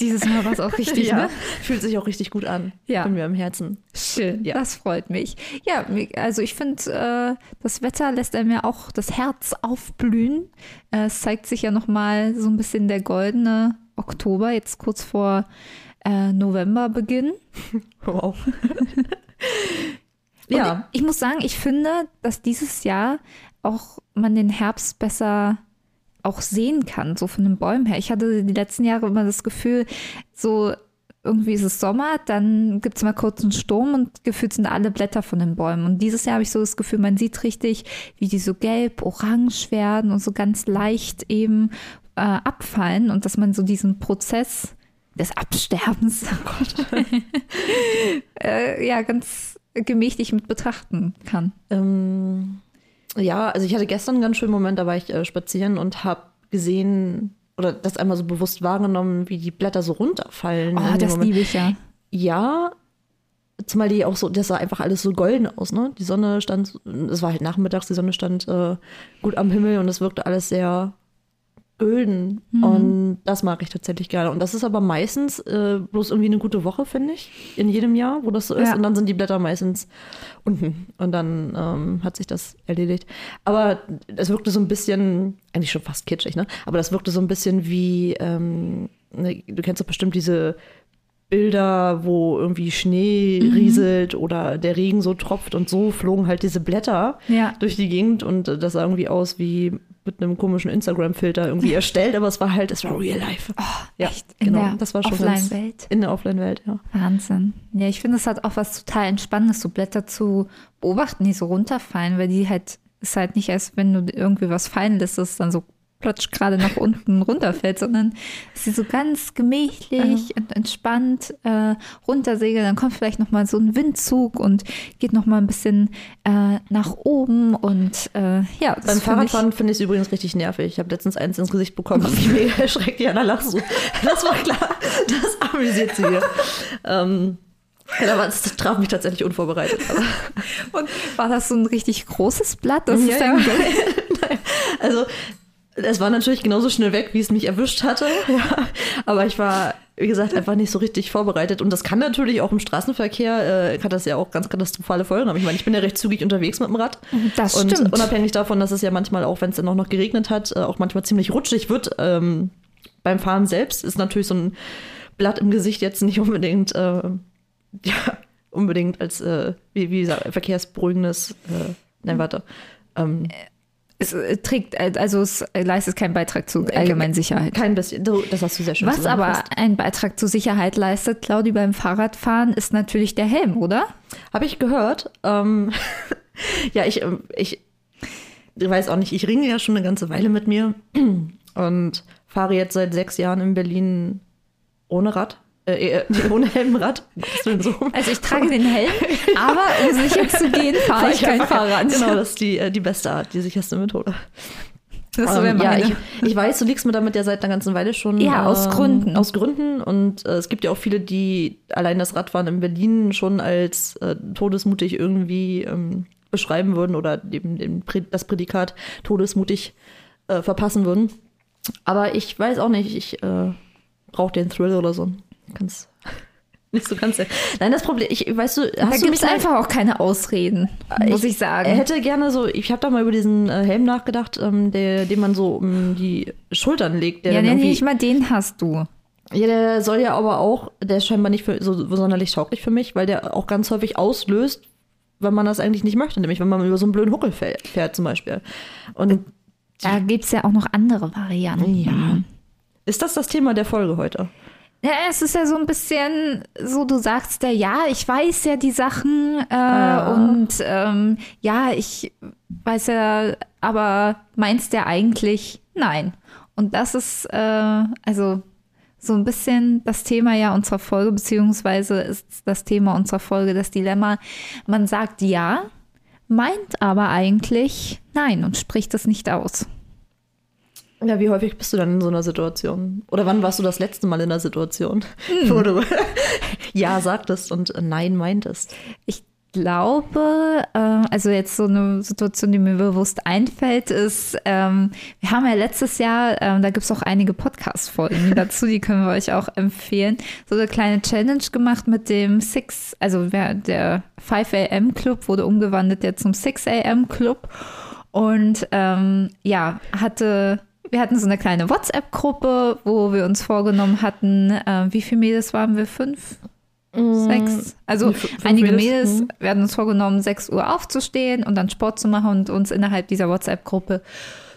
Dieses Mal war es auch richtig, ja, ne? Fühlt sich auch richtig gut an. Ja. Von mir im Herzen. Schön, Ja. das freut mich. Ja, also ich finde, äh, das Wetter lässt einem ja auch das Herz aufblühen. Äh, es zeigt sich ja nochmal so ein bisschen der goldene Oktober, jetzt kurz vor äh, Novemberbeginn. Wow. Ja. ich, ich muss sagen, ich finde, dass dieses Jahr auch man den Herbst besser auch sehen kann, so von den Bäumen her. Ich hatte die letzten Jahre immer das Gefühl, so irgendwie ist es Sommer, dann gibt es mal kurz einen Sturm und gefühlt sind alle Blätter von den Bäumen. Und dieses Jahr habe ich so das Gefühl, man sieht richtig, wie die so gelb, orange werden und so ganz leicht eben äh, abfallen und dass man so diesen Prozess des Absterbens äh, ja ganz gemächlich mit betrachten kann. Ähm, ja, also ich hatte gestern einen ganz schönen Moment, da war ich äh, spazieren und habe gesehen oder das einmal so bewusst wahrgenommen, wie die Blätter so runterfallen. Oh, in dem das Moment. liebe ich ja. Ja, zumal die auch so, das sah einfach alles so golden aus, ne? Die Sonne stand, es war halt nachmittags, die Sonne stand äh, gut am Himmel und es wirkte alles sehr gülden. Und das mag ich tatsächlich gerne. Und das ist aber meistens äh, bloß irgendwie eine gute Woche, finde ich, in jedem Jahr, wo das so ist. Ja. Und dann sind die Blätter meistens unten. Und dann ähm, hat sich das erledigt. Aber es wirkte so ein bisschen, eigentlich schon fast kitschig, ne? Aber das wirkte so ein bisschen wie, ähm, ne, du kennst doch bestimmt diese Bilder, wo irgendwie Schnee Mhm. rieselt oder der Regen so tropft und so flogen halt diese Blätter Ja. durch die Gegend und das sah irgendwie aus wie mit einem komischen Instagram-Filter irgendwie erstellt, aber es war halt, es war real life. ja, Oh, Echt? In genau. der das war schon Offline-Welt? In der Offline-Welt, ja. Wahnsinn. Ja, ich finde, es hat auch was total Entspannendes, so Blätter zu beobachten, die so runterfallen, weil die halt, ist halt nicht, als wenn du irgendwie was fallen lässt, das dann so plötzlich gerade nach unten runterfällt, sondern dass sie so ganz gemächlich und entspannt äh, runtersegeln. Dann kommt vielleicht noch mal so ein Windzug und geht noch mal ein bisschen äh, nach oben und äh, ja, Beim Fahrradfahren finde ich es übrigens richtig nervig. Ich habe letztens eins ins Gesicht bekommen, hab mich mega erschreckt. Jana lachst so. Das war klar. Das amüsiert sie hier. ähm, ja, aber das traf mich tatsächlich unvorbereitet. Aber. Und war das so ein richtig großes Blatt? Das Ja, ist ja. Nein, also es war natürlich genauso schnell weg, wie es mich erwischt hatte. Ja. Aber ich war, wie gesagt, einfach nicht so richtig vorbereitet. Und das kann natürlich auch im Straßenverkehr, äh, kann das ja auch ganz katastrophale Folgen haben. Ich meine, ich bin ja recht zügig unterwegs mit dem Rad. Das und stimmt. unabhängig davon, dass es ja manchmal auch, wenn es dann auch noch geregnet hat, äh, auch manchmal ziemlich rutschig wird, ähm, beim Fahren selbst ist natürlich so ein Blatt im Gesicht jetzt nicht unbedingt, äh, ja, unbedingt als, äh, wie, wie gesagt, verkehrsberuhigendes, äh, nein, warte. Ähm, Es äh, trägt, äh, also es äh, leistet keinen Beitrag zu allgemeinen Sicherheit. Kein bisschen. Das hast du sehr schön Was aber einen Beitrag zur Sicherheit leistet, Claudi, beim Fahrradfahren, ist natürlich der Helm, oder? Habe ich gehört. Ähm, ja, ich, ähm, ich, ich weiß auch nicht, ich ringe ja schon eine ganze Weile mit mir und fahre jetzt seit sechs Jahren in Berlin ohne Rad. Äh, äh, ohne Helmrad. So. Also ich trage den Helm, aber um sicher zu gehen, fahre ich kein Fahrrad. Genau, das ist die, äh, die beste Art, die sicherste Methode. Das Ähm, ja, ich, ich weiß, du liegst mir damit ja seit einer ganzen Weile schon. Ja, aus ähm, Gründen. Aus Gründen. Und äh, es gibt ja auch viele, die allein das Radfahren in Berlin schon als äh, todesmutig irgendwie ähm, beschreiben würden oder eben Prä- das Prädikat todesmutig äh, verpassen würden. Aber ich weiß auch nicht, ich äh, brauche den Thrill oder so. Ganz. Nicht so ganz. Nein, das Problem, ich, weißt du, da hast du gibt es mich einfach auch keine Ausreden, muss ich, sagen. hätte gerne so, ich habe da mal über diesen äh, Helm nachgedacht, ähm, der, den man so um die Schultern legt. Der Ja, nee, nicht mal den hast du. ja, der soll ja aber auch, der ist scheinbar nicht für, so, so sonderlich tauglich für mich, weil der auch ganz häufig auslöst, wenn man das eigentlich nicht möchte, nämlich wenn man über so einen blöden Huckel fährt, fährt zum Beispiel. Und Da gibt es ja auch noch andere Varianten. ja, ist das das Thema der Folge heute? Ja, es ist ja so ein bisschen so, du sagst ja, ja, ich weiß ja die Sachen äh, Ah. und ähm, ja, ich weiß ja, aber meinst ja eigentlich nein. Und das ist, äh, also so ein bisschen das Thema ja unserer Folge, beziehungsweise ist das Thema unserer Folge das Dilemma. Man sagt ja, meint aber eigentlich nein und spricht es nicht aus. Ja, wie häufig bist du dann in so einer Situation? Oder wann warst du das letzte Mal in einer Situation, hm. wo du Ja sagtest und Nein meintest? Ich glaube, äh, also jetzt so eine Situation, die mir bewusst einfällt, ist, ähm, wir haben ja letztes Jahr, ähm, da gibt es auch einige Podcast-Folgen dazu, die können wir euch auch empfehlen, so eine kleine Challenge gemacht mit dem Six, also der 5 AM Club wurde umgewandelt jetzt zum 6 AM Club und ähm, ja, hatte wir hatten so eine kleine WhatsApp-Gruppe, wo wir uns vorgenommen hatten, äh, wie viele Mädels waren wir? Fünf? Sechs. Also einige Mädels, mhm. werden uns vorgenommen, 6 Uhr aufzustehen und dann Sport zu machen und uns innerhalb dieser WhatsApp-Gruppe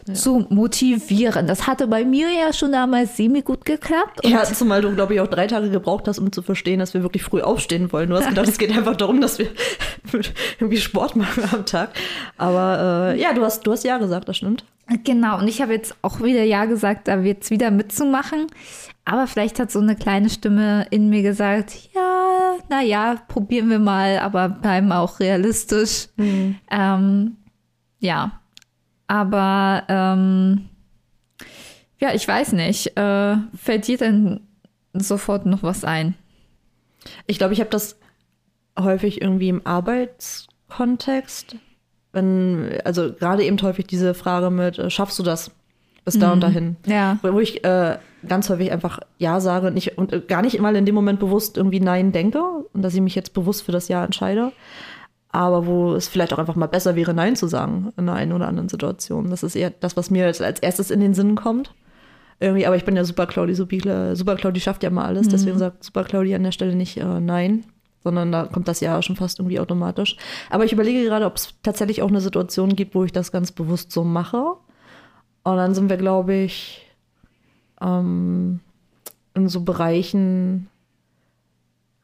ja. zu motivieren. Das hatte bei mir ja schon damals semi gut geklappt. Ja, zumal du, glaube ich, auch drei Tage gebraucht hast, um zu verstehen, dass wir wirklich früh aufstehen wollen. Du hast gedacht, es geht einfach darum, dass wir irgendwie Sport machen am Tag. Aber äh, ja, du hast, du hast ja gesagt, das stimmt. Genau, und ich habe jetzt auch wieder Ja gesagt, da wird es wieder mitzumachen. Aber vielleicht hat so eine kleine Stimme in mir gesagt, ja, naja, probieren wir mal, aber bleiben auch realistisch. Mhm. Ähm, ja, aber ähm, ja, ich weiß nicht. Äh, fällt dir denn sofort noch was ein? Ich glaube, ich habe das häufig irgendwie im Arbeitskontext. Wenn, also gerade eben häufig diese Frage mit, äh, schaffst du das? Bis da mhm. und dahin. Ja. Wo, ich äh, ganz häufig einfach Ja sage und, nicht, und gar nicht mal in dem Moment bewusst irgendwie Nein denke und dass ich mich jetzt bewusst für das Ja entscheide. Aber wo es vielleicht auch einfach mal besser wäre, Nein zu sagen in einer einen oder anderen Situation. Das ist eher das, was mir als, als erstes in den Sinn kommt. Irgendwie, aber ich bin ja Super Claudi, Super Claudi schafft ja mal alles, mhm. deswegen sagt Super Claudi an der Stelle nicht äh, Nein, sondern da kommt das ja schon fast irgendwie automatisch. Aber ich überlege gerade, ob es tatsächlich auch eine Situation gibt, wo ich das ganz bewusst so mache. Und dann sind wir, glaube ich, ähm, in so Bereichen,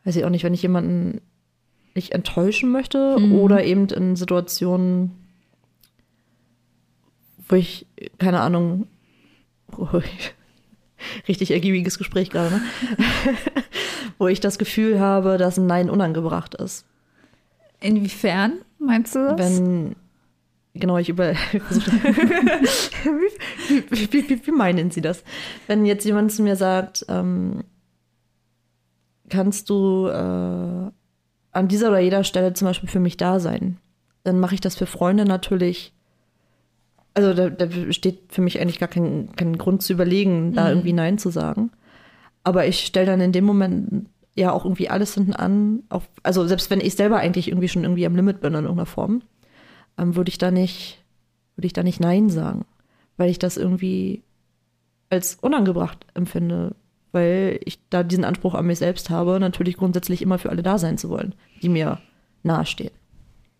weiß ich auch nicht, wenn ich jemanden nicht enttäuschen möchte mhm. oder eben in Situationen, wo ich, keine Ahnung, richtig ergiebiges Gespräch gerade, ne? wo ich das Gefühl habe, dass ein Nein unangebracht ist. Inwiefern meinst du das? Wenn Genau, ich über. wie, wie, wie, wie, meinen Sie das? Wenn jetzt jemand zu mir sagt, ähm, kannst du äh, an dieser oder jeder Stelle zum Beispiel für mich da sein, dann mache ich das für Freunde natürlich. Also da, da steht für mich eigentlich gar kein, kein Grund zu überlegen, da mhm. irgendwie Nein zu sagen. Aber ich stelle dann in dem Moment ja auch irgendwie alles hinten an. Auf, also selbst wenn ich selber eigentlich irgendwie schon irgendwie am Limit bin in irgendeiner Form ähm, würde ich da nicht, würde ich da nicht Nein sagen, weil ich das irgendwie als unangebracht empfinde, weil ich da diesen Anspruch an mich selbst habe, natürlich grundsätzlich immer für alle da sein zu wollen, die mir nahestehen.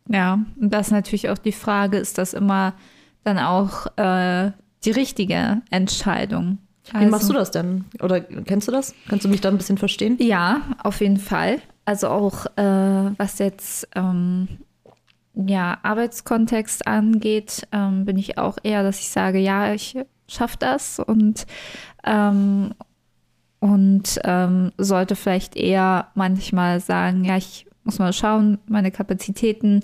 Ja, und das ist natürlich auch die Frage, ist das immer dann auch äh, die richtige Entscheidung? Also, Wie machst du das denn? Oder kennst du das? Kannst du mich da ein bisschen verstehen? Ja, auf jeden Fall. Also auch äh, was jetzt ähm, ja, Arbeitskontext angeht, ähm, bin ich auch eher, dass ich sage, ja, ich schaffe das und, ähm, und ähm, sollte vielleicht eher manchmal sagen, ja, ich muss mal schauen, meine Kapazitäten,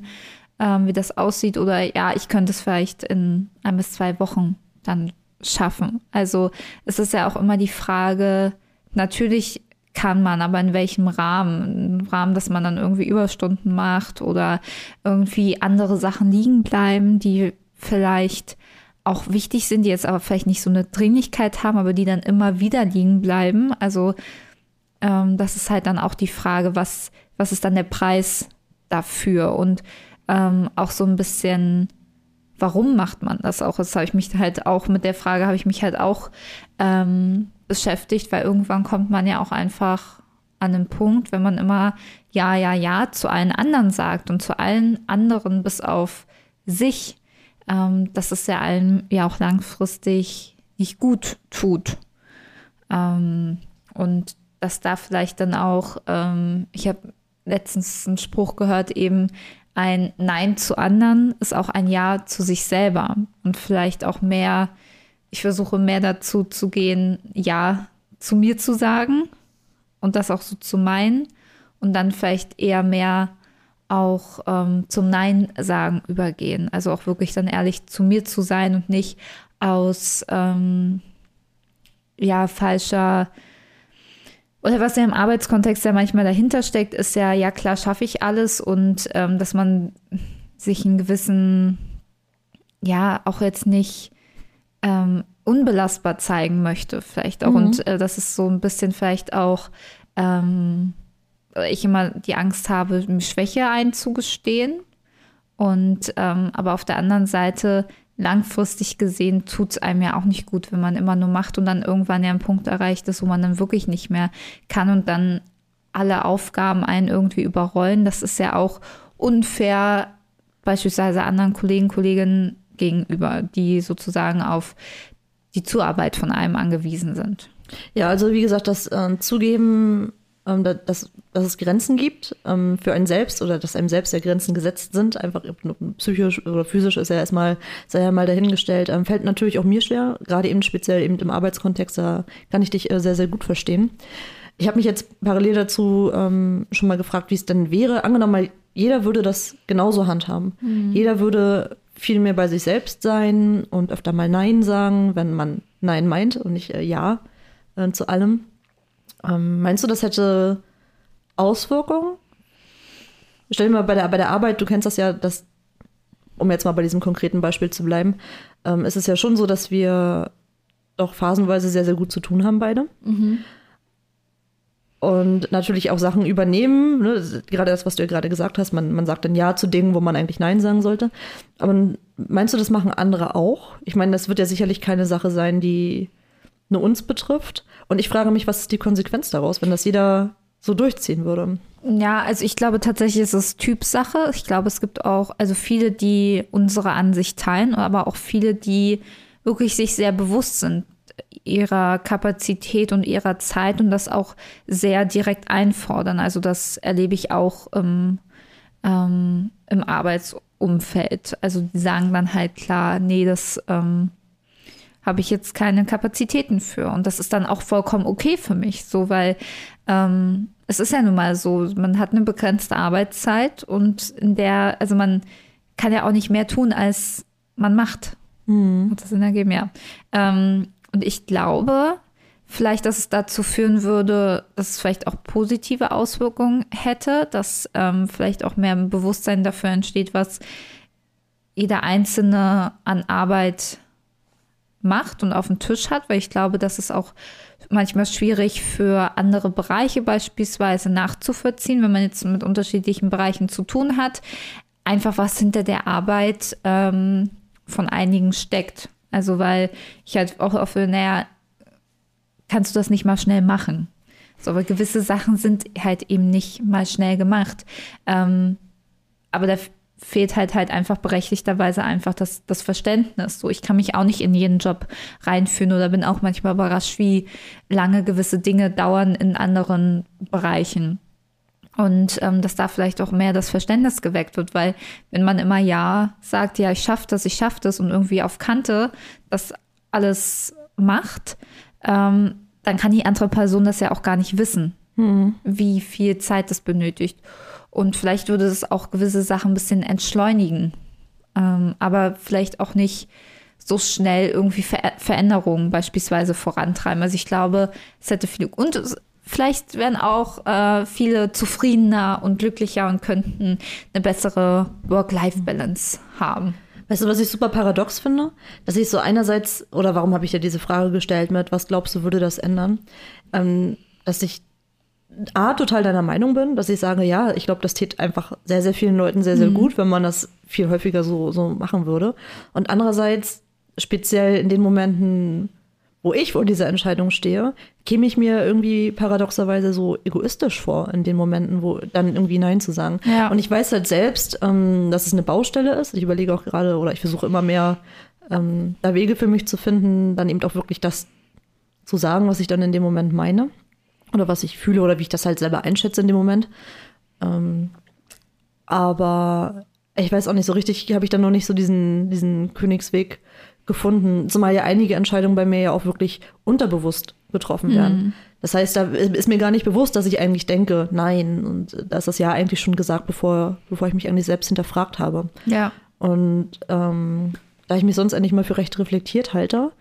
ähm, wie das aussieht oder ja, ich könnte es vielleicht in ein bis zwei Wochen dann schaffen. Also es ist ja auch immer die Frage, natürlich kann man, aber in welchem Rahmen? Im Rahmen, dass man dann irgendwie Überstunden macht oder irgendwie andere Sachen liegen bleiben, die vielleicht auch wichtig sind, die jetzt aber vielleicht nicht so eine Dringlichkeit haben, aber die dann immer wieder liegen bleiben. Also ähm, das ist halt dann auch die Frage, was, was ist dann der Preis dafür? Und ähm, auch so ein bisschen, warum macht man das auch? Das habe ich mich halt auch mit der Frage, habe ich mich halt auch ähm, beschäftigt, weil irgendwann kommt man ja auch einfach an den Punkt, wenn man immer ja, ja, ja zu allen anderen sagt und zu allen anderen bis auf sich, ähm, dass es ja allen ja auch langfristig nicht gut tut. Ähm, und dass da vielleicht dann auch, ähm, ich habe letztens einen Spruch gehört, eben ein Nein zu anderen ist auch ein Ja zu sich selber und vielleicht auch mehr ich versuche mehr dazu zu gehen, Ja zu mir zu sagen und das auch so zu meinen und dann vielleicht eher mehr auch ähm, zum Nein sagen übergehen. Also auch wirklich dann ehrlich zu mir zu sein und nicht aus ähm, ja falscher oder was ja im Arbeitskontext ja manchmal dahinter steckt, ist ja, ja klar, schaffe ich alles und ähm, dass man sich einen gewissen, ja, auch jetzt nicht ähm, unbelastbar zeigen möchte, vielleicht auch. Mhm. Und äh, das ist so ein bisschen vielleicht auch, ähm, ich immer die Angst habe, Schwäche einzugestehen. Und ähm, aber auf der anderen Seite langfristig gesehen tut es einem ja auch nicht gut, wenn man immer nur macht und dann irgendwann ja einen Punkt erreicht ist, wo man dann wirklich nicht mehr kann und dann alle Aufgaben einen irgendwie überrollen. Das ist ja auch unfair beispielsweise anderen Kollegen, Kolleginnen gegenüber, die sozusagen auf die Zuarbeit von einem angewiesen sind. Ja, also wie gesagt, das äh, Zugeben dass, dass es Grenzen gibt ähm, für einen selbst oder dass einem selbst ja Grenzen gesetzt sind. Einfach psychisch oder physisch ist ja erstmal, sei ja mal dahingestellt. Ähm, fällt natürlich auch mir schwer, gerade eben speziell eben im Arbeitskontext, da kann ich dich äh, sehr, sehr gut verstehen. Ich habe mich jetzt parallel dazu ähm, schon mal gefragt, wie es denn wäre. Angenommen mal, jeder würde das genauso handhaben. Mhm. Jeder würde viel mehr bei sich selbst sein und öfter mal Nein sagen, wenn man Nein meint und nicht äh, Ja äh, zu allem. Ähm, meinst du, das hätte Auswirkungen? Stell dir mal bei der, bei der Arbeit, du kennst das ja, dass, um jetzt mal bei diesem konkreten Beispiel zu bleiben, ähm, ist es ja schon so, dass wir doch phasenweise sehr, sehr gut zu tun haben, beide. Mhm. Und natürlich auch Sachen übernehmen, ne? gerade das, was du ja gerade gesagt hast, man, man sagt dann Ja zu Dingen, wo man eigentlich Nein sagen sollte. Aber meinst du, das machen andere auch? Ich meine, das wird ja sicherlich keine Sache sein, die nur uns betrifft. Und ich frage mich, was ist die Konsequenz daraus, wenn das jeder so durchziehen würde? Ja, also ich glaube tatsächlich ist es Typsache. Ich glaube, es gibt auch also viele, die unsere Ansicht teilen, aber auch viele, die wirklich sich sehr bewusst sind ihrer Kapazität und ihrer Zeit und das auch sehr direkt einfordern. Also das erlebe ich auch im, ähm, im Arbeitsumfeld. Also die sagen dann halt klar, nee, das ähm, habe ich jetzt keine Kapazitäten für. Und das ist dann auch vollkommen okay für mich, so weil ähm, es ist ja nun mal so, man hat eine begrenzte Arbeitszeit und in der, also man kann ja auch nicht mehr tun, als man macht. Mhm. Hat das Sinn ergeben, ja. Ähm, und ich glaube, vielleicht, dass es dazu führen würde, dass es vielleicht auch positive Auswirkungen hätte, dass ähm, vielleicht auch mehr Bewusstsein dafür entsteht, was jeder Einzelne an Arbeit macht und auf dem Tisch hat, weil ich glaube, das ist auch manchmal schwierig für andere Bereiche beispielsweise nachzuvollziehen, wenn man jetzt mit unterschiedlichen Bereichen zu tun hat. Einfach was hinter der Arbeit ähm, von einigen steckt. Also weil ich halt auch oft, naja, kannst du das nicht mal schnell machen? So, aber gewisse Sachen sind halt eben nicht mal schnell gemacht. Ähm, aber da fehlt halt halt einfach berechtigterweise einfach das, das Verständnis. So, ich kann mich auch nicht in jeden Job reinführen oder bin auch manchmal überrascht, wie lange gewisse Dinge dauern in anderen Bereichen. Und ähm, dass da vielleicht auch mehr das Verständnis geweckt wird, weil wenn man immer ja sagt, ja, ich schaffe das, ich schaffe das und irgendwie auf Kante das alles macht, ähm, dann kann die andere Person das ja auch gar nicht wissen, mhm. wie viel Zeit das benötigt. Und vielleicht würde es auch gewisse Sachen ein bisschen entschleunigen. Ähm, aber vielleicht auch nicht so schnell irgendwie Ver Veränderungen beispielsweise vorantreiben. Also ich glaube, es hätte viele. Und vielleicht wären auch äh, viele zufriedener und glücklicher und könnten eine bessere Work-Life-Balance haben. Weißt du, was ich super paradox finde? Dass ich so einerseits, oder warum habe ich dir diese Frage gestellt mit, was glaubst du, würde das ändern? Ähm, dass ich A, total deiner Meinung bin, dass ich sage, ja, ich glaube, das tät einfach sehr, sehr vielen Leuten sehr, sehr mhm. gut, wenn man das viel häufiger so, so machen würde. Und andererseits, speziell in den Momenten, wo ich vor dieser Entscheidung stehe, käme ich mir irgendwie paradoxerweise so egoistisch vor, in den Momenten, wo dann irgendwie Nein zu sagen. Ja. Und ich weiß halt selbst, ähm, dass es eine Baustelle ist. Ich überlege auch gerade, oder ich versuche immer mehr, ähm, da Wege für mich zu finden, dann eben auch wirklich das zu sagen, was ich dann in dem Moment meine oder was ich fühle oder wie ich das halt selber einschätze in dem Moment. Ähm, aber ich weiß auch nicht so richtig, habe ich dann noch nicht so diesen, diesen Königsweg gefunden, zumal ja einige Entscheidungen bei mir ja auch wirklich unterbewusst getroffen werden. Das heißt, da ist mir gar nicht bewusst, dass ich eigentlich denke, nein. Und da ist das ja eigentlich schon gesagt, bevor, bevor ich mich eigentlich selbst hinterfragt habe. Ja. Und ähm, da ich mich sonst eigentlich mal für recht reflektiert halte,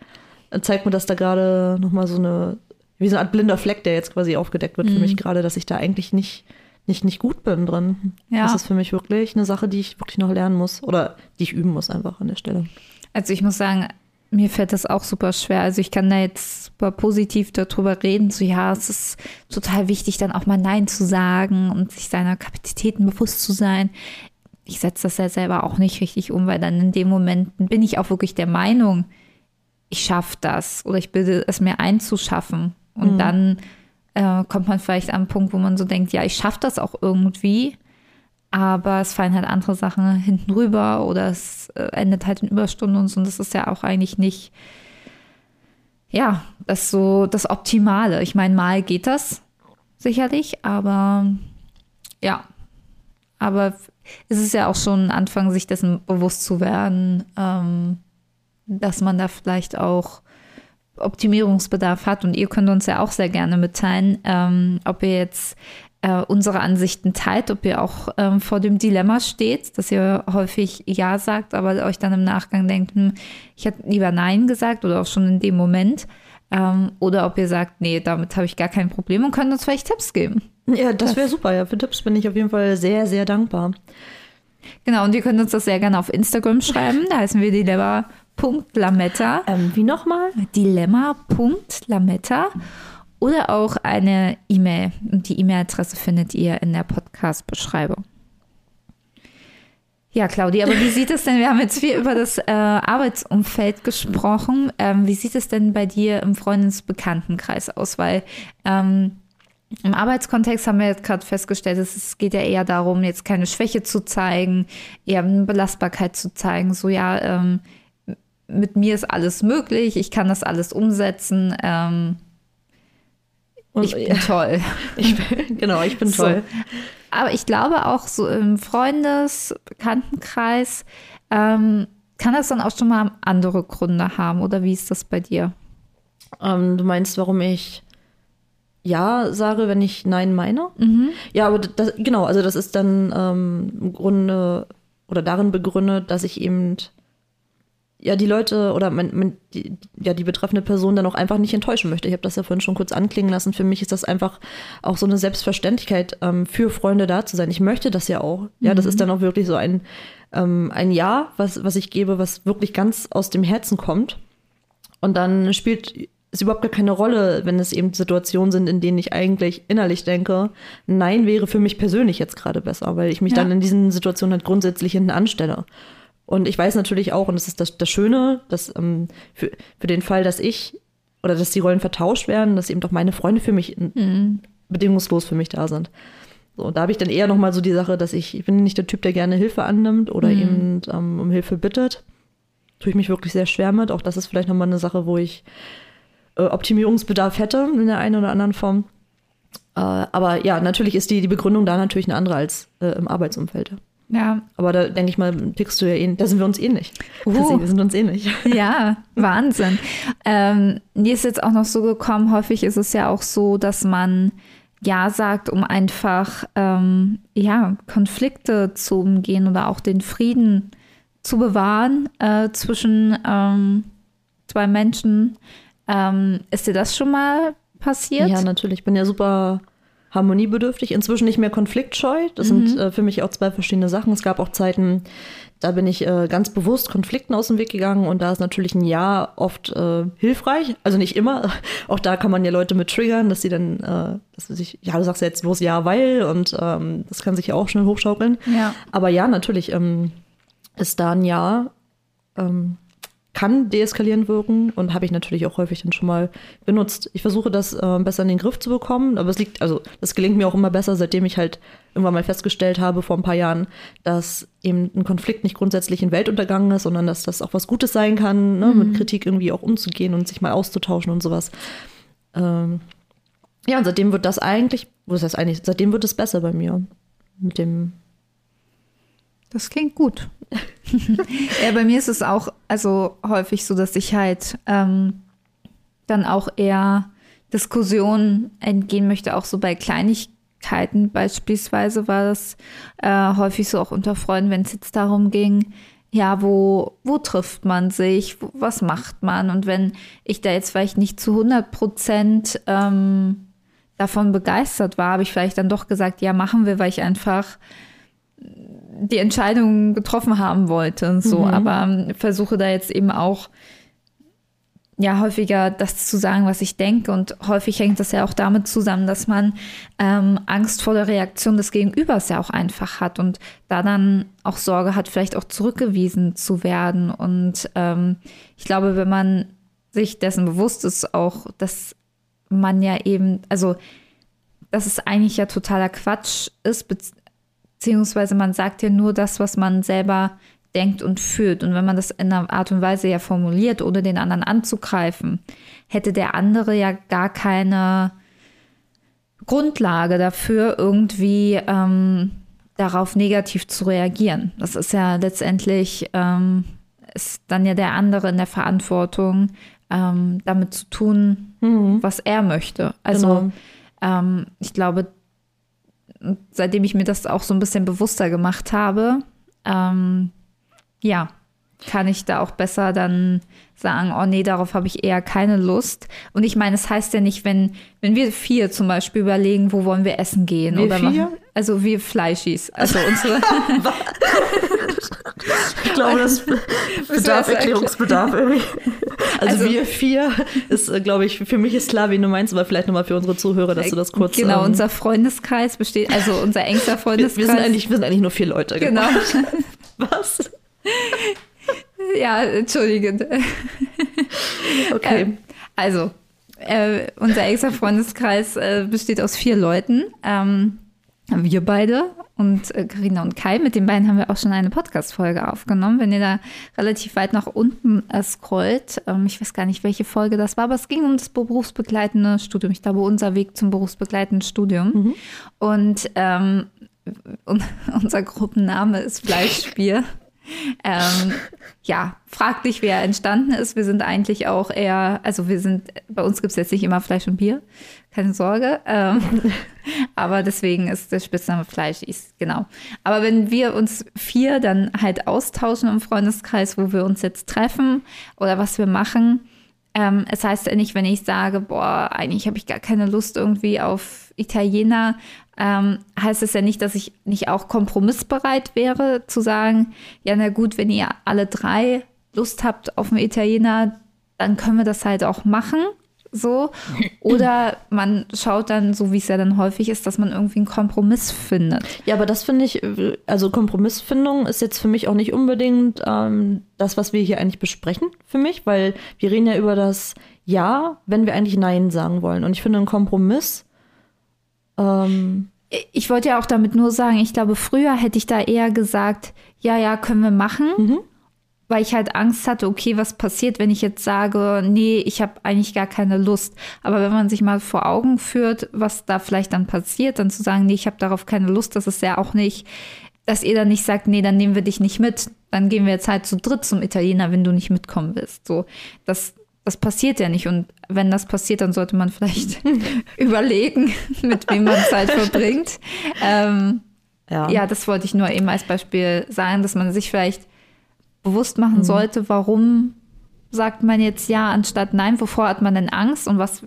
zeigt mir das da gerade nochmal so eine, wie so eine Art blinder Fleck, der jetzt quasi aufgedeckt wird für mich gerade, dass ich da eigentlich nicht, nicht, nicht gut bin drin. Ja. Das ist für mich wirklich eine Sache, die ich wirklich noch lernen muss oder die ich üben muss einfach an der Stelle. Also ich muss sagen, mir fällt das auch super schwer. Also ich kann da jetzt super positiv darüber reden, so ja, es ist total wichtig, dann auch mal Nein zu sagen und sich seiner Kapazitäten bewusst zu sein. Ich setze das ja selber auch nicht richtig um, weil dann in dem Moment bin ich auch wirklich der Meinung, ich schaffe das oder ich bilde es mir einzuschaffen. Und dann äh, kommt man vielleicht an einen Punkt, wo man so denkt, ja, ich schaffe das auch irgendwie aber es fallen halt andere Sachen hinten rüber oder es äh, endet halt in Überstunden und so. Und das ist ja auch eigentlich nicht, ja, das so das Optimale. Ich meine, mal geht das sicherlich, aber ja, aber es ist ja auch schon ein Anfang, sich dessen bewusst zu werden, ähm, dass man da vielleicht auch Optimierungsbedarf hat. Und ihr könnt uns ja auch sehr gerne mitteilen, ähm, ob ihr jetzt äh, unsere Ansichten teilt, ob ihr auch ähm, vor dem Dilemma steht, dass ihr häufig Ja sagt, aber euch dann im Nachgang denkt, hm, ich hätte lieber Nein gesagt oder auch schon in dem Moment. Ähm, oder ob ihr sagt, nee, damit habe ich gar kein Problem und könnt uns vielleicht Tipps geben. Ja, das wäre super. Ja, für Tipps bin ich auf jeden Fall sehr, sehr dankbar. Genau, und ihr könnt uns das sehr gerne auf Instagram schreiben. Da heißen wir dilemma.lametta. Ähm, wie nochmal? Dilemma.lametta. Oder auch eine E-Mail. Und die E-Mail-Adresse findet ihr in der Podcast-Beschreibung. Ja, Claudia, aber wie sieht es denn? Wir haben jetzt viel über das äh, Arbeitsumfeld gesprochen. Ähm, wie sieht es denn bei dir im Freundesbekanntenkreis aus? Weil ähm, im Arbeitskontext haben wir jetzt gerade festgestellt, es geht ja eher darum, jetzt keine Schwäche zu zeigen, eher eine Belastbarkeit zu zeigen. So, ja, ähm, mit mir ist alles möglich, ich kann das alles umsetzen. Ähm, Und, ich bin ja, toll. ich bin, genau, ich bin So. toll. Aber ich glaube auch so im Freundes-, Bekanntenkreis ähm, kann das dann auch schon mal andere Gründe haben. Oder wie ist das bei dir? Ähm, du meinst, warum ich Ja sage, wenn ich Nein meine? Ja, aber das, genau, also das ist dann ähm, im Grunde oder darin begründet, dass ich eben ja die Leute oder mein, mein, die, ja die betreffende Person dann auch einfach nicht enttäuschen möchte. Ich habe das ja vorhin schon kurz anklingen lassen. Für mich ist das einfach auch so eine Selbstverständlichkeit, ähm, für Freunde da zu sein. Ich möchte das ja auch. Ja, das ist dann auch wirklich so ein, ähm, ein Ja, was, was ich gebe, was wirklich ganz aus dem Herzen kommt. Und dann spielt es überhaupt gar keine Rolle, wenn es eben Situationen sind, in denen ich eigentlich innerlich denke, nein wäre für mich persönlich jetzt gerade besser, weil ich mich Ja. dann in diesen Situationen halt grundsätzlich hinten anstelle. Und ich weiß natürlich auch, und das ist das, das Schöne, dass ähm, für, für den Fall, dass ich oder dass die Rollen vertauscht werden, dass eben doch meine Freunde für mich in, bedingungslos für mich da sind. So, und da habe ich dann eher nochmal so die Sache, dass ich, ich bin nicht der Typ, der gerne Hilfe annimmt oder eben ähm, um Hilfe bittet. Tue ich mich wirklich sehr schwer mit. Auch das ist vielleicht nochmal eine Sache, wo ich äh, Optimierungsbedarf hätte in der einen oder anderen Form. Äh, aber ja, natürlich ist die, die Begründung da natürlich eine andere als äh, im Arbeitsumfeld. Ja, Aber da denke ich mal, tickst du ja eh, da sind wir uns ähnlich. Uh. Chrissy, wir sind uns ähnlich. Ja, Wahnsinn. Ähm, mir ist jetzt auch noch so gekommen, häufig ist es ja auch so, dass man Ja sagt, um einfach ähm, ja, Konflikte zu umgehen oder auch den Frieden zu bewahren äh, zwischen ähm, zwei Menschen. Ähm, ist dir das schon mal passiert? Ja, natürlich. Ich bin ja super harmoniebedürftig, inzwischen nicht mehr konfliktscheu. Das sind äh, für mich auch zwei verschiedene Sachen. Es gab auch Zeiten, da bin ich äh, ganz bewusst Konflikten aus dem Weg gegangen und da ist natürlich ein Ja oft äh, hilfreich. Also nicht immer. Auch da kann man ja Leute mit triggern, dass sie dann, äh, dass sie sich, ja, du sagst ja jetzt bloß Ja, weil und ähm, das kann sich ja auch schnell hochschaukeln. Ja. Aber ja, natürlich ähm, ist da ein Ja, ähm, kann deeskalierend wirken und habe ich natürlich auch häufig dann schon mal benutzt. Ich versuche das äh, besser in den Griff zu bekommen, aber es liegt, also das gelingt mir auch immer besser, seitdem ich halt irgendwann mal festgestellt habe vor ein paar Jahren, dass eben ein Konflikt nicht grundsätzlich in Weltuntergang ist, sondern dass das auch was Gutes sein kann, ne, mit Kritik irgendwie auch umzugehen und sich mal auszutauschen und sowas. Ähm, ja, und seitdem wird das eigentlich, wo ist das eigentlich, seitdem wird es besser bei mir. Mit dem Das klingt gut. ja, bei mir ist es auch also häufig so, dass ich halt ähm, dann auch eher Diskussionen entgehen möchte, auch so bei Kleinigkeiten beispielsweise war das äh, häufig so auch unter Freunden, wenn es jetzt darum ging, ja, wo, wo trifft man sich, wo, was macht man? Und wenn ich da jetzt vielleicht nicht zu 100 Prozent ähm, davon begeistert war, habe ich vielleicht dann doch gesagt, ja, machen wir, weil ich einfach die Entscheidung getroffen haben wollte. So, mhm. aber ähm, versuche da jetzt eben auch ja häufiger das zu sagen, was ich denke. Und häufig hängt das ja auch damit zusammen, dass man ähm, Angst vor der Reaktion des Gegenübers ja auch einfach hat und da dann auch Sorge hat, vielleicht auch zurückgewiesen zu werden. Und ähm, ich glaube, wenn man sich dessen bewusst ist, auch, dass man ja eben, also dass es eigentlich ja totaler Quatsch ist, beziehungsweise man sagt ja nur das, was man selber denkt und fühlt. Und wenn man das in einer Art und Weise ja formuliert, ohne den anderen anzugreifen, hätte der andere ja gar keine Grundlage dafür, irgendwie ähm, darauf negativ zu reagieren. Das ist ja letztendlich, ähm, ist dann ja der andere in der Verantwortung, ähm, damit zu tun, mhm. was er möchte. Also genau. Ähm, ich glaube, seitdem ich mir das auch so ein bisschen bewusster gemacht habe, ähm, ja, kann ich da auch besser dann sagen, oh nee, darauf habe ich eher keine Lust. Und ich meine, es das heißt ja nicht, wenn, wenn wir vier zum Beispiel überlegen, wo wollen wir essen gehen wir oder vier? Also wir Fleischis, also unsere. ich glaube, das bedarf Erklärungsbedarf irgendwie. Also, also, wir vier ist, äh, glaube ich, für mich ist klar, wie du meinst, aber vielleicht nochmal für unsere Zuhörer, dass du das kurz. Genau, ähm, unser Freundeskreis besteht, also unser engster Freundeskreis. Wir, wir, sind, eigentlich, wir sind eigentlich nur vier Leute. Genau. genau. Was? ja, entschuldigend. Okay. Ähm, also, äh, unser extra Freundeskreis äh, besteht aus vier Leuten. Ähm, wir beide und äh, Carina und Kai. Mit den beiden haben wir auch schon eine Podcast-Folge aufgenommen. Wenn ihr da relativ weit nach unten äh, scrollt, ähm, ich weiß gar nicht, welche Folge das war, aber es ging um das berufsbegleitende Studium. Ich glaube, unser Weg zum berufsbegleitenden Studium. Mhm. Und ähm, unser Gruppenname ist Fleischbier. Ähm, ja, frag dich, wer entstanden ist. Wir sind eigentlich auch eher, also wir sind, bei uns gibt es jetzt nicht immer Fleisch und Bier, keine Sorge. Ähm, aber deswegen ist der Spitzname Fleisch, ist, genau. Aber wenn wir uns vier dann halt austauschen im Freundeskreis, wo wir uns jetzt treffen oder was wir machen, ähm, es heißt ja nicht, wenn ich sage, boah, eigentlich habe ich gar keine Lust irgendwie auf Italiener, ähm, heißt es ja nicht, dass ich nicht auch kompromissbereit wäre, zu sagen, ja, na gut, wenn ihr alle drei Lust habt auf einen Italiener, dann können wir das halt auch machen. So. Oder man schaut dann, so wie es ja dann häufig ist, dass man irgendwie einen Kompromiss findet. Ja, aber das finde ich, also Kompromissfindung ist jetzt für mich auch nicht unbedingt ähm, das, was wir hier eigentlich besprechen, für mich, weil wir reden ja über das Ja, wenn wir eigentlich Nein sagen wollen. Und ich finde, ein Kompromiss ähm, ich wollte ja auch damit nur sagen, ich glaube, früher hätte ich da eher gesagt, ja, ja, können wir machen. Mhm. Weil ich halt Angst hatte, okay, was passiert, wenn ich jetzt sage, nee, ich habe eigentlich gar keine Lust. Aber wenn man sich mal vor Augen führt, was da vielleicht dann passiert, dann zu sagen, nee, ich habe darauf keine Lust, das ist ja auch nicht, dass ihr dann nicht sagt, nee, dann nehmen wir dich nicht mit. Dann gehen wir jetzt halt zu dritt zum Italiener, wenn du nicht mitkommen willst. So, das, das passiert ja nicht. Und wenn das passiert, dann sollte man vielleicht überlegen, mit wem man Zeit verbringt. Ähm, ja. ja, das wollte ich nur eben als Beispiel sagen, dass man sich vielleicht bewusst machen mhm. sollte, warum sagt man jetzt ja anstatt nein, wovor hat man denn Angst und was,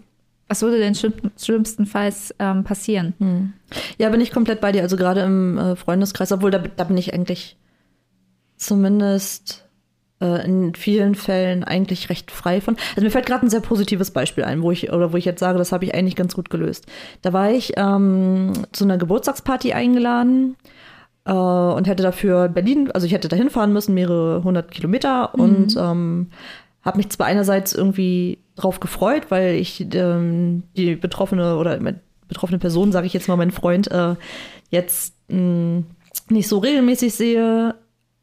was würde denn schlimmstenfalls ähm, passieren? Mhm. Ja, bin ich komplett bei dir. Also gerade im äh, Freundeskreis, obwohl da, da bin ich eigentlich zumindest äh, in vielen Fällen eigentlich recht frei von. Also mir fällt gerade ein sehr positives Beispiel ein, wo ich, oder wo ich jetzt sage, das habe ich eigentlich ganz gut gelöst. Da war ich ähm, zu einer Geburtstagsparty eingeladen äh, und hätte dafür Berlin, also ich hätte da hinfahren müssen, mehrere hundert Kilometer mhm. und ähm, habe mich zwar einerseits irgendwie drauf gefreut, weil ich ähm, die betroffene oder betroffene Person, sage ich jetzt mal, mein Freund, äh, jetzt mh, hm, nicht so regelmäßig sehe,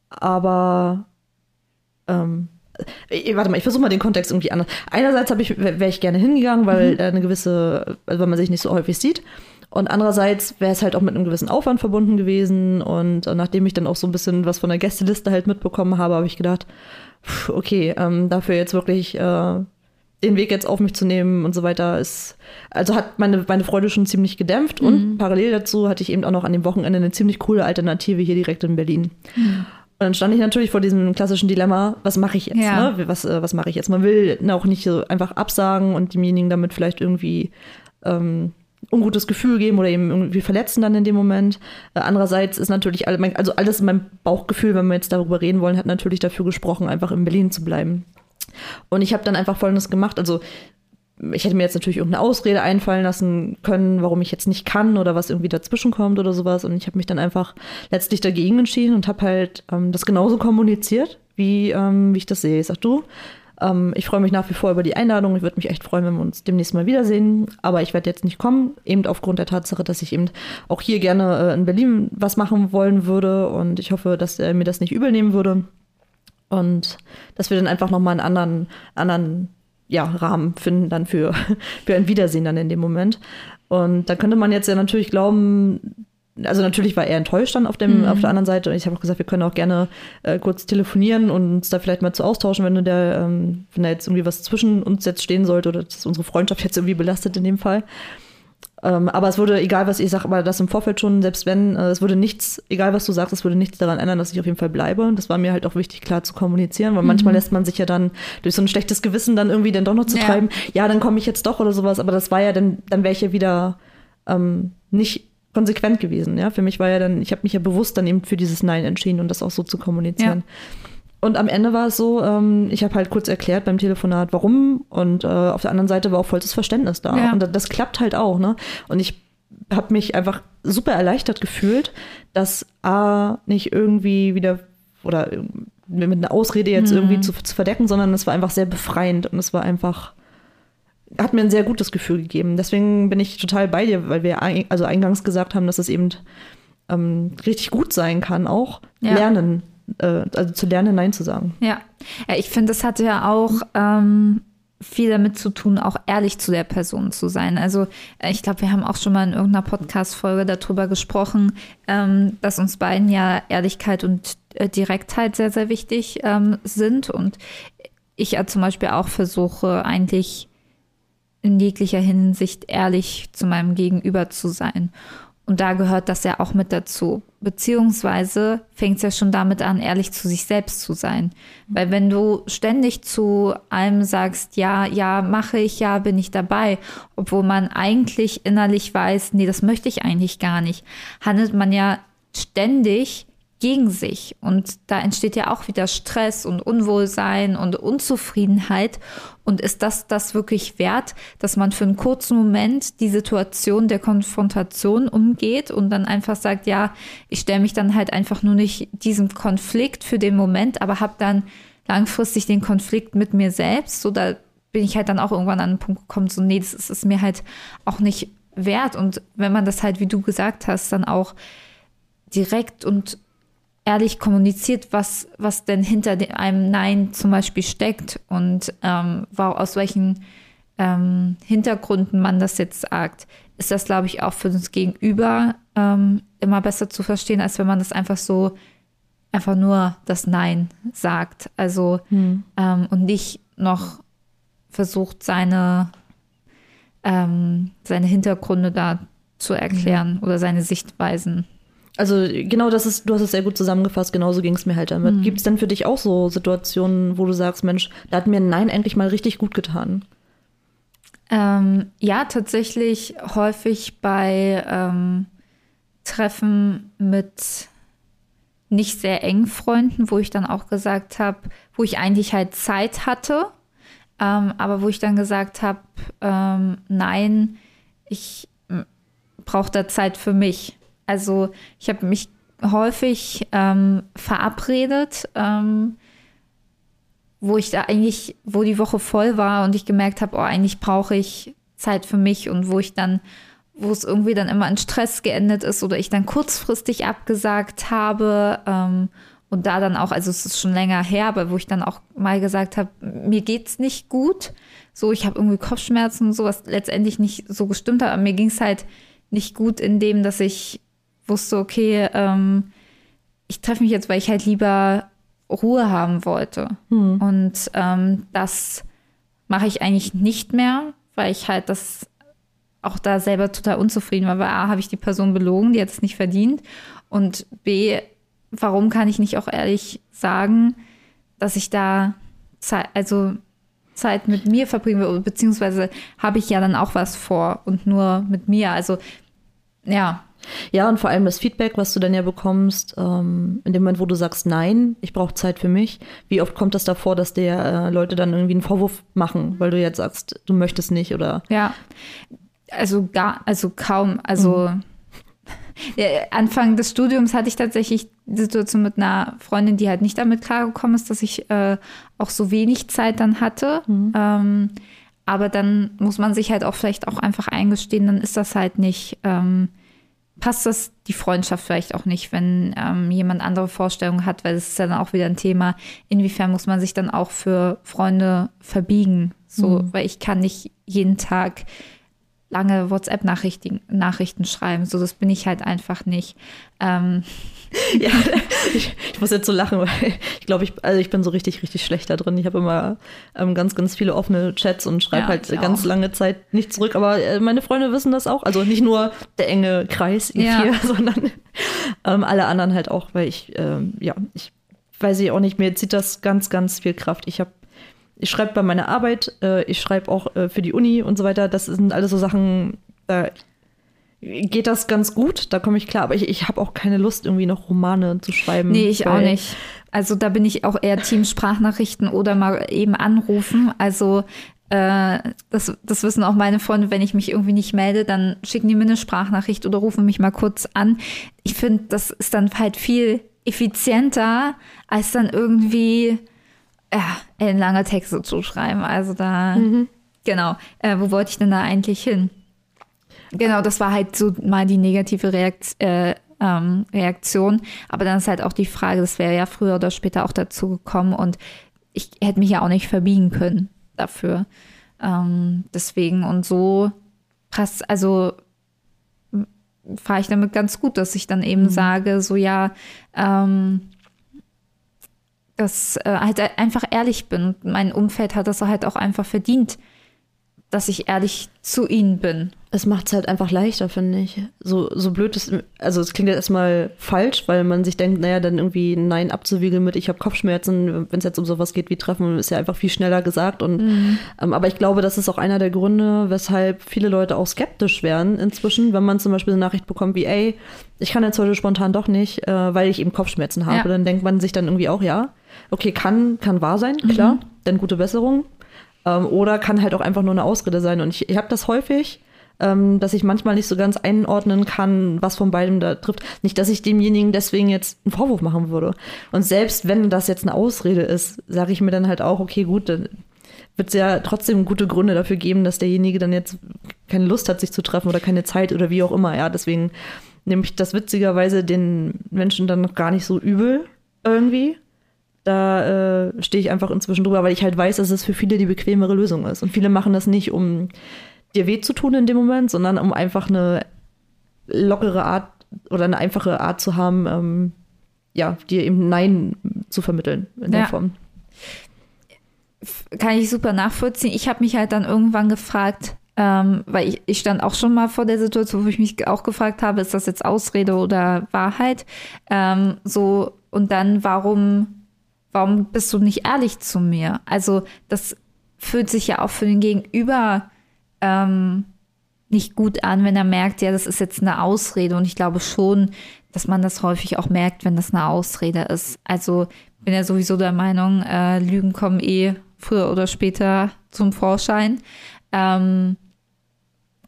aber ähm, äh, warte mal, ich versuche mal den Kontext irgendwie anders. Einerseits ich, wäre ich gerne hingegangen, weil mhm. eine gewisse, also weil man sich nicht so häufig sieht. Und andererseits wäre es halt auch mit einem gewissen Aufwand verbunden gewesen. Und äh, nachdem ich dann auch so ein bisschen was von der Gästeliste halt mitbekommen habe, habe ich gedacht, okay, ähm, dafür jetzt wirklich äh, den Weg jetzt auf mich zu nehmen und so weiter ist, also hat meine, meine Freude schon ziemlich gedämpft mhm. und parallel dazu hatte ich eben auch noch an dem Wochenende eine ziemlich coole Alternative hier direkt in Berlin. Mhm. Und dann stand ich natürlich vor diesem klassischen Dilemma, was mache ich jetzt? Ja. Ne? Was, äh, was mache ich jetzt? Man will auch nicht so einfach absagen und demjenigen damit vielleicht irgendwie ähm, ungutes Gefühl geben oder eben irgendwie verletzen dann in dem Moment. Äh, andererseits ist natürlich, also alles in meinem Bauchgefühl, wenn wir jetzt darüber reden wollen, hat natürlich dafür gesprochen, einfach in Berlin zu bleiben. Und ich habe dann einfach Folgendes gemacht. Also ich hätte mir jetzt natürlich irgendeine Ausrede einfallen lassen können, warum ich jetzt nicht kann oder was irgendwie dazwischen kommt oder sowas. Und ich habe mich dann einfach letztlich dagegen entschieden und habe halt ähm, das genauso kommuniziert, wie, ähm, wie ich das sehe. Ich sag du, ähm, ich freue mich nach wie vor über die Einladung. Ich würde mich echt freuen, wenn wir uns demnächst mal wiedersehen. Aber ich werde jetzt nicht kommen, eben aufgrund der Tatsache, dass ich eben auch hier gerne äh, in Berlin was machen wollen würde. Und ich hoffe, dass er mir das nicht übel nehmen würde. Und dass wir dann einfach nochmal einen anderen, anderen ja, Rahmen finden dann für, für ein Wiedersehen dann in dem Moment. Und da könnte man jetzt ja natürlich glauben, also natürlich war er enttäuscht dann auf, dem, mhm. auf der anderen Seite. Und ich habe auch gesagt, wir können auch gerne äh, kurz telefonieren und uns da vielleicht mal zu austauschen, wenn, der, ähm, wenn da jetzt irgendwie was zwischen uns jetzt stehen sollte oder dass unsere Freundschaft jetzt irgendwie belastet in dem Fall. Ähm, aber es würde, egal was ich sage, aber das im Vorfeld schon, selbst wenn, äh, es würde nichts, egal was du sagst, es würde nichts daran ändern, dass ich auf jeden Fall bleibe. Das war mir halt auch wichtig, klar zu kommunizieren, weil mhm. manchmal lässt man sich ja dann durch so ein schlechtes Gewissen dann irgendwie dann doch noch zu ja. treiben, ja, dann komme ich jetzt doch oder sowas, aber das war ja dann, dann wäre ich ja wieder ähm, nicht konsequent gewesen. Ja, für mich war ja dann, ich habe mich ja bewusst dann eben für dieses Nein entschieden und das auch so zu kommunizieren. Ja. Und am Ende war es so, ähm, ich habe halt kurz erklärt beim Telefonat, warum. Und äh, auf der anderen Seite war auch vollstes Verständnis da. Ja. Und das, das klappt halt auch, ne? Und ich habe mich einfach super erleichtert gefühlt, dass A nicht irgendwie wieder oder mit einer Ausrede jetzt mhm. irgendwie zu, zu, verdecken, sondern es war einfach sehr befreiend und es war einfach, hat mir ein sehr gutes Gefühl gegeben. Deswegen bin ich total bei dir, weil wir ein, also eingangs gesagt haben, dass es eben ähm, richtig gut sein kann, auch ja. lernen äh, also zu lernen, Nein zu sagen. Ja, ja ich finde, das hatte ja auch ähm, viel damit zu tun, auch ehrlich zu der Person zu sein. Also äh, ich glaube, wir haben auch schon mal in irgendeiner Podcast-Folge darüber gesprochen, ähm, dass uns beiden ja Ehrlichkeit und äh, Direktheit sehr, sehr wichtig ähm, sind. Und ich ja zum Beispiel auch versuche, eigentlich in jeglicher Hinsicht ehrlich zu meinem Gegenüber zu sein. Und da gehört das ja auch mit dazu. Beziehungsweise fängt es ja schon damit an, ehrlich zu sich selbst zu sein. Weil wenn du ständig zu allem sagst, ja, ja, mache ich, ja, bin ich dabei, obwohl man eigentlich innerlich weiß, nee, das möchte ich eigentlich gar nicht, handelt man ja ständig gegen sich. Und da entsteht ja auch wieder Stress und Unwohlsein und Unzufriedenheit. Und ist das das wirklich wert, dass man für einen kurzen Moment die Situation der Konfrontation umgeht und dann einfach sagt, ja, ich stelle mich dann halt einfach nur nicht diesem Konflikt für den Moment, aber habe dann langfristig den Konflikt mit mir selbst. So, da bin ich halt dann auch irgendwann an einen Punkt gekommen, so, nee, das ist es mir halt auch nicht wert. Und wenn man das halt, wie du gesagt hast, dann auch direkt und ehrlich kommuniziert, was, was denn hinter einem Nein zum Beispiel steckt und ähm, aus welchen ähm, Hintergründen man das jetzt sagt, ist das, glaube ich, auch für uns Gegenüber ähm, immer besser zu verstehen, als wenn man das einfach so einfach nur das Nein sagt. Also hm. ähm, und nicht noch versucht, seine, ähm, seine Hintergründe da zu erklären mhm. oder seine Sichtweisen. Also genau das ist, du hast es sehr gut zusammengefasst, genauso ging es mir halt damit. Mhm. Gibt es denn für dich auch so Situationen, wo du sagst, Mensch, da hat mir Nein endlich mal richtig gut getan? Ähm, ja, tatsächlich häufig bei ähm, Treffen mit nicht sehr engen Freunden, wo ich dann auch gesagt habe, wo ich eigentlich halt Zeit hatte, ähm, aber wo ich dann gesagt habe, ähm, nein, ich brauche da Zeit für mich. Also ich habe mich häufig ähm, verabredet, ähm, wo ich da eigentlich, wo die Woche voll war und ich gemerkt habe, oh, eigentlich brauche ich Zeit für mich und wo ich dann, wo es irgendwie dann immer in Stress geendet ist oder ich dann kurzfristig abgesagt habe ähm, und da dann auch, also es ist schon länger her, aber wo ich dann auch mal gesagt habe, mir geht's nicht gut, so ich habe irgendwie Kopfschmerzen und sowas letztendlich nicht so gestimmt hat, aber mir ging es halt nicht gut in dem, dass ich wusste, okay, ähm, ich treffe mich jetzt, weil ich halt lieber Ruhe haben wollte. Hm. Und ähm, das mache ich eigentlich nicht mehr, weil ich halt das auch da selber total unzufrieden war, weil A, habe ich die Person belogen, die hat es nicht verdient. Und B, warum kann ich nicht auch ehrlich sagen, dass ich da Zeit, also Zeit mit mir verbringen will, beziehungsweise habe ich ja dann auch was vor und nur mit mir. Also ja. Ja, und vor allem das Feedback, was du dann ja bekommst, ähm, in dem Moment, wo du sagst, nein, ich brauche Zeit für mich. Wie oft kommt das davor, dass dir äh, Leute dann irgendwie einen Vorwurf machen, weil du jetzt sagst, du möchtest nicht oder? Ja, also gar, also kaum, also mhm. Anfang des Studiums hatte ich tatsächlich die Situation mit einer Freundin, die halt nicht damit klargekommen ist, dass ich äh, auch so wenig Zeit dann hatte. Mhm. Ähm, aber dann muss man sich halt auch vielleicht auch einfach eingestehen, dann ist das halt nicht, ähm, passt das die Freundschaft vielleicht auch nicht, wenn ähm, jemand andere Vorstellungen hat, weil es ist ja dann auch wieder ein Thema, inwiefern muss man sich dann auch für Freunde verbiegen. So, mhm. weil ich kann nicht jeden Tag lange WhatsApp-Nachrichten Nachrichten schreiben. So, das bin ich halt einfach nicht. Ähm. Ja, ich, ich, muss jetzt so lachen, weil ich glaube, ich, also ich bin so richtig, richtig schlecht da drin. Ich habe immer ähm, ganz, ganz viele offene Chats und schreibe ja, halt ganz auch. lange Zeit nicht zurück. Aber äh, meine Freunde wissen das auch. Also nicht nur der enge Kreis, ihr ja. vier, sondern ähm, alle anderen halt auch, weil ich, ähm, ja, ich weiß ich auch nicht, mir zieht das ganz, ganz viel Kraft. Ich habe ich schreibe bei meiner Arbeit, äh, ich schreibe auch äh, für die Uni und so weiter. Das sind alles so Sachen, da geht das ganz gut, da komme ich klar. Aber ich, ich habe auch keine Lust, irgendwie noch Romane zu schreiben. Nee, ich auch nicht. Also da bin ich auch eher Team Sprachnachrichten oder mal eben anrufen. Also äh, das, das wissen auch meine Freunde, wenn ich mich irgendwie nicht melde, dann schicken die mir eine Sprachnachricht oder rufen mich mal kurz an. Ich finde, das ist dann halt viel effizienter, als dann irgendwie ja, lange Texte zu schreiben. Also da, mhm. genau. Äh, wo wollte ich denn da eigentlich hin? Genau, das war halt so mal die negative Reakt äh, ähm, Reaktion. Aber dann ist halt auch die Frage, das wäre ja früher oder später auch dazu gekommen und ich hätte mich ja auch nicht verbiegen können dafür. Ähm, deswegen und so passt, also fahre ich damit ganz gut, dass ich dann eben mhm. sage, so ja, ähm, dass äh, halt einfach ehrlich bin. Mein Umfeld hat das halt auch einfach verdient, dass ich ehrlich zu ihnen bin. Es macht es halt einfach leichter, finde ich. So, so blöd ist, also es klingt ja erstmal falsch, weil man sich denkt, naja, dann irgendwie Nein abzuwiegeln mit, ich habe Kopfschmerzen, wenn es jetzt um sowas geht wie Treffen, ist ja einfach viel schneller gesagt. Und mhm. ähm, aber ich glaube, das ist auch einer der Gründe, weshalb viele Leute auch skeptisch werden inzwischen, wenn man zum Beispiel eine Nachricht bekommt wie, ey, ich kann jetzt heute spontan doch nicht, äh, weil ich eben Kopfschmerzen habe. Ja. Dann denkt man sich dann irgendwie auch, ja, okay, kann, kann wahr sein, klar, mhm. denn gute Besserung. Ähm, oder kann halt auch einfach nur eine Ausrede sein. Und ich, ich habe das häufig, ähm, dass ich manchmal nicht so ganz einordnen kann, was von beidem da trifft. Nicht, dass ich demjenigen deswegen jetzt einen Vorwurf machen würde. Und selbst wenn das jetzt eine Ausrede ist, sage ich mir dann halt auch, okay, gut, dann wird es ja trotzdem gute Gründe dafür geben, dass derjenige dann jetzt keine Lust hat, sich zu treffen oder keine Zeit oder wie auch immer. Ja, deswegen nehme ich das witzigerweise den Menschen dann noch gar nicht so übel irgendwie. Da äh, stehe ich einfach inzwischen drüber, weil ich halt weiß, dass es für viele die bequemere Lösung ist. Und viele machen das nicht, um dir weh zu tun in dem Moment, sondern um einfach eine lockere Art oder eine einfache Art zu haben, ähm, ja, dir eben Nein zu vermitteln in der Form. Kann ich super nachvollziehen. Ich habe mich halt dann irgendwann gefragt, ähm, weil ich, ich stand auch schon mal vor der Situation, wo ich mich auch gefragt habe, ist das jetzt Ausrede oder Wahrheit? Ähm, so, und dann, warum warum bist du nicht ehrlich zu mir? Also das fühlt sich ja auch für den Gegenüber ähm, nicht gut an, wenn er merkt, ja, das ist jetzt eine Ausrede. Und ich glaube schon, dass man das häufig auch merkt, wenn das eine Ausrede ist. Also bin ja sowieso der Meinung, äh, Lügen kommen eh früher oder später zum Vorschein. Ähm,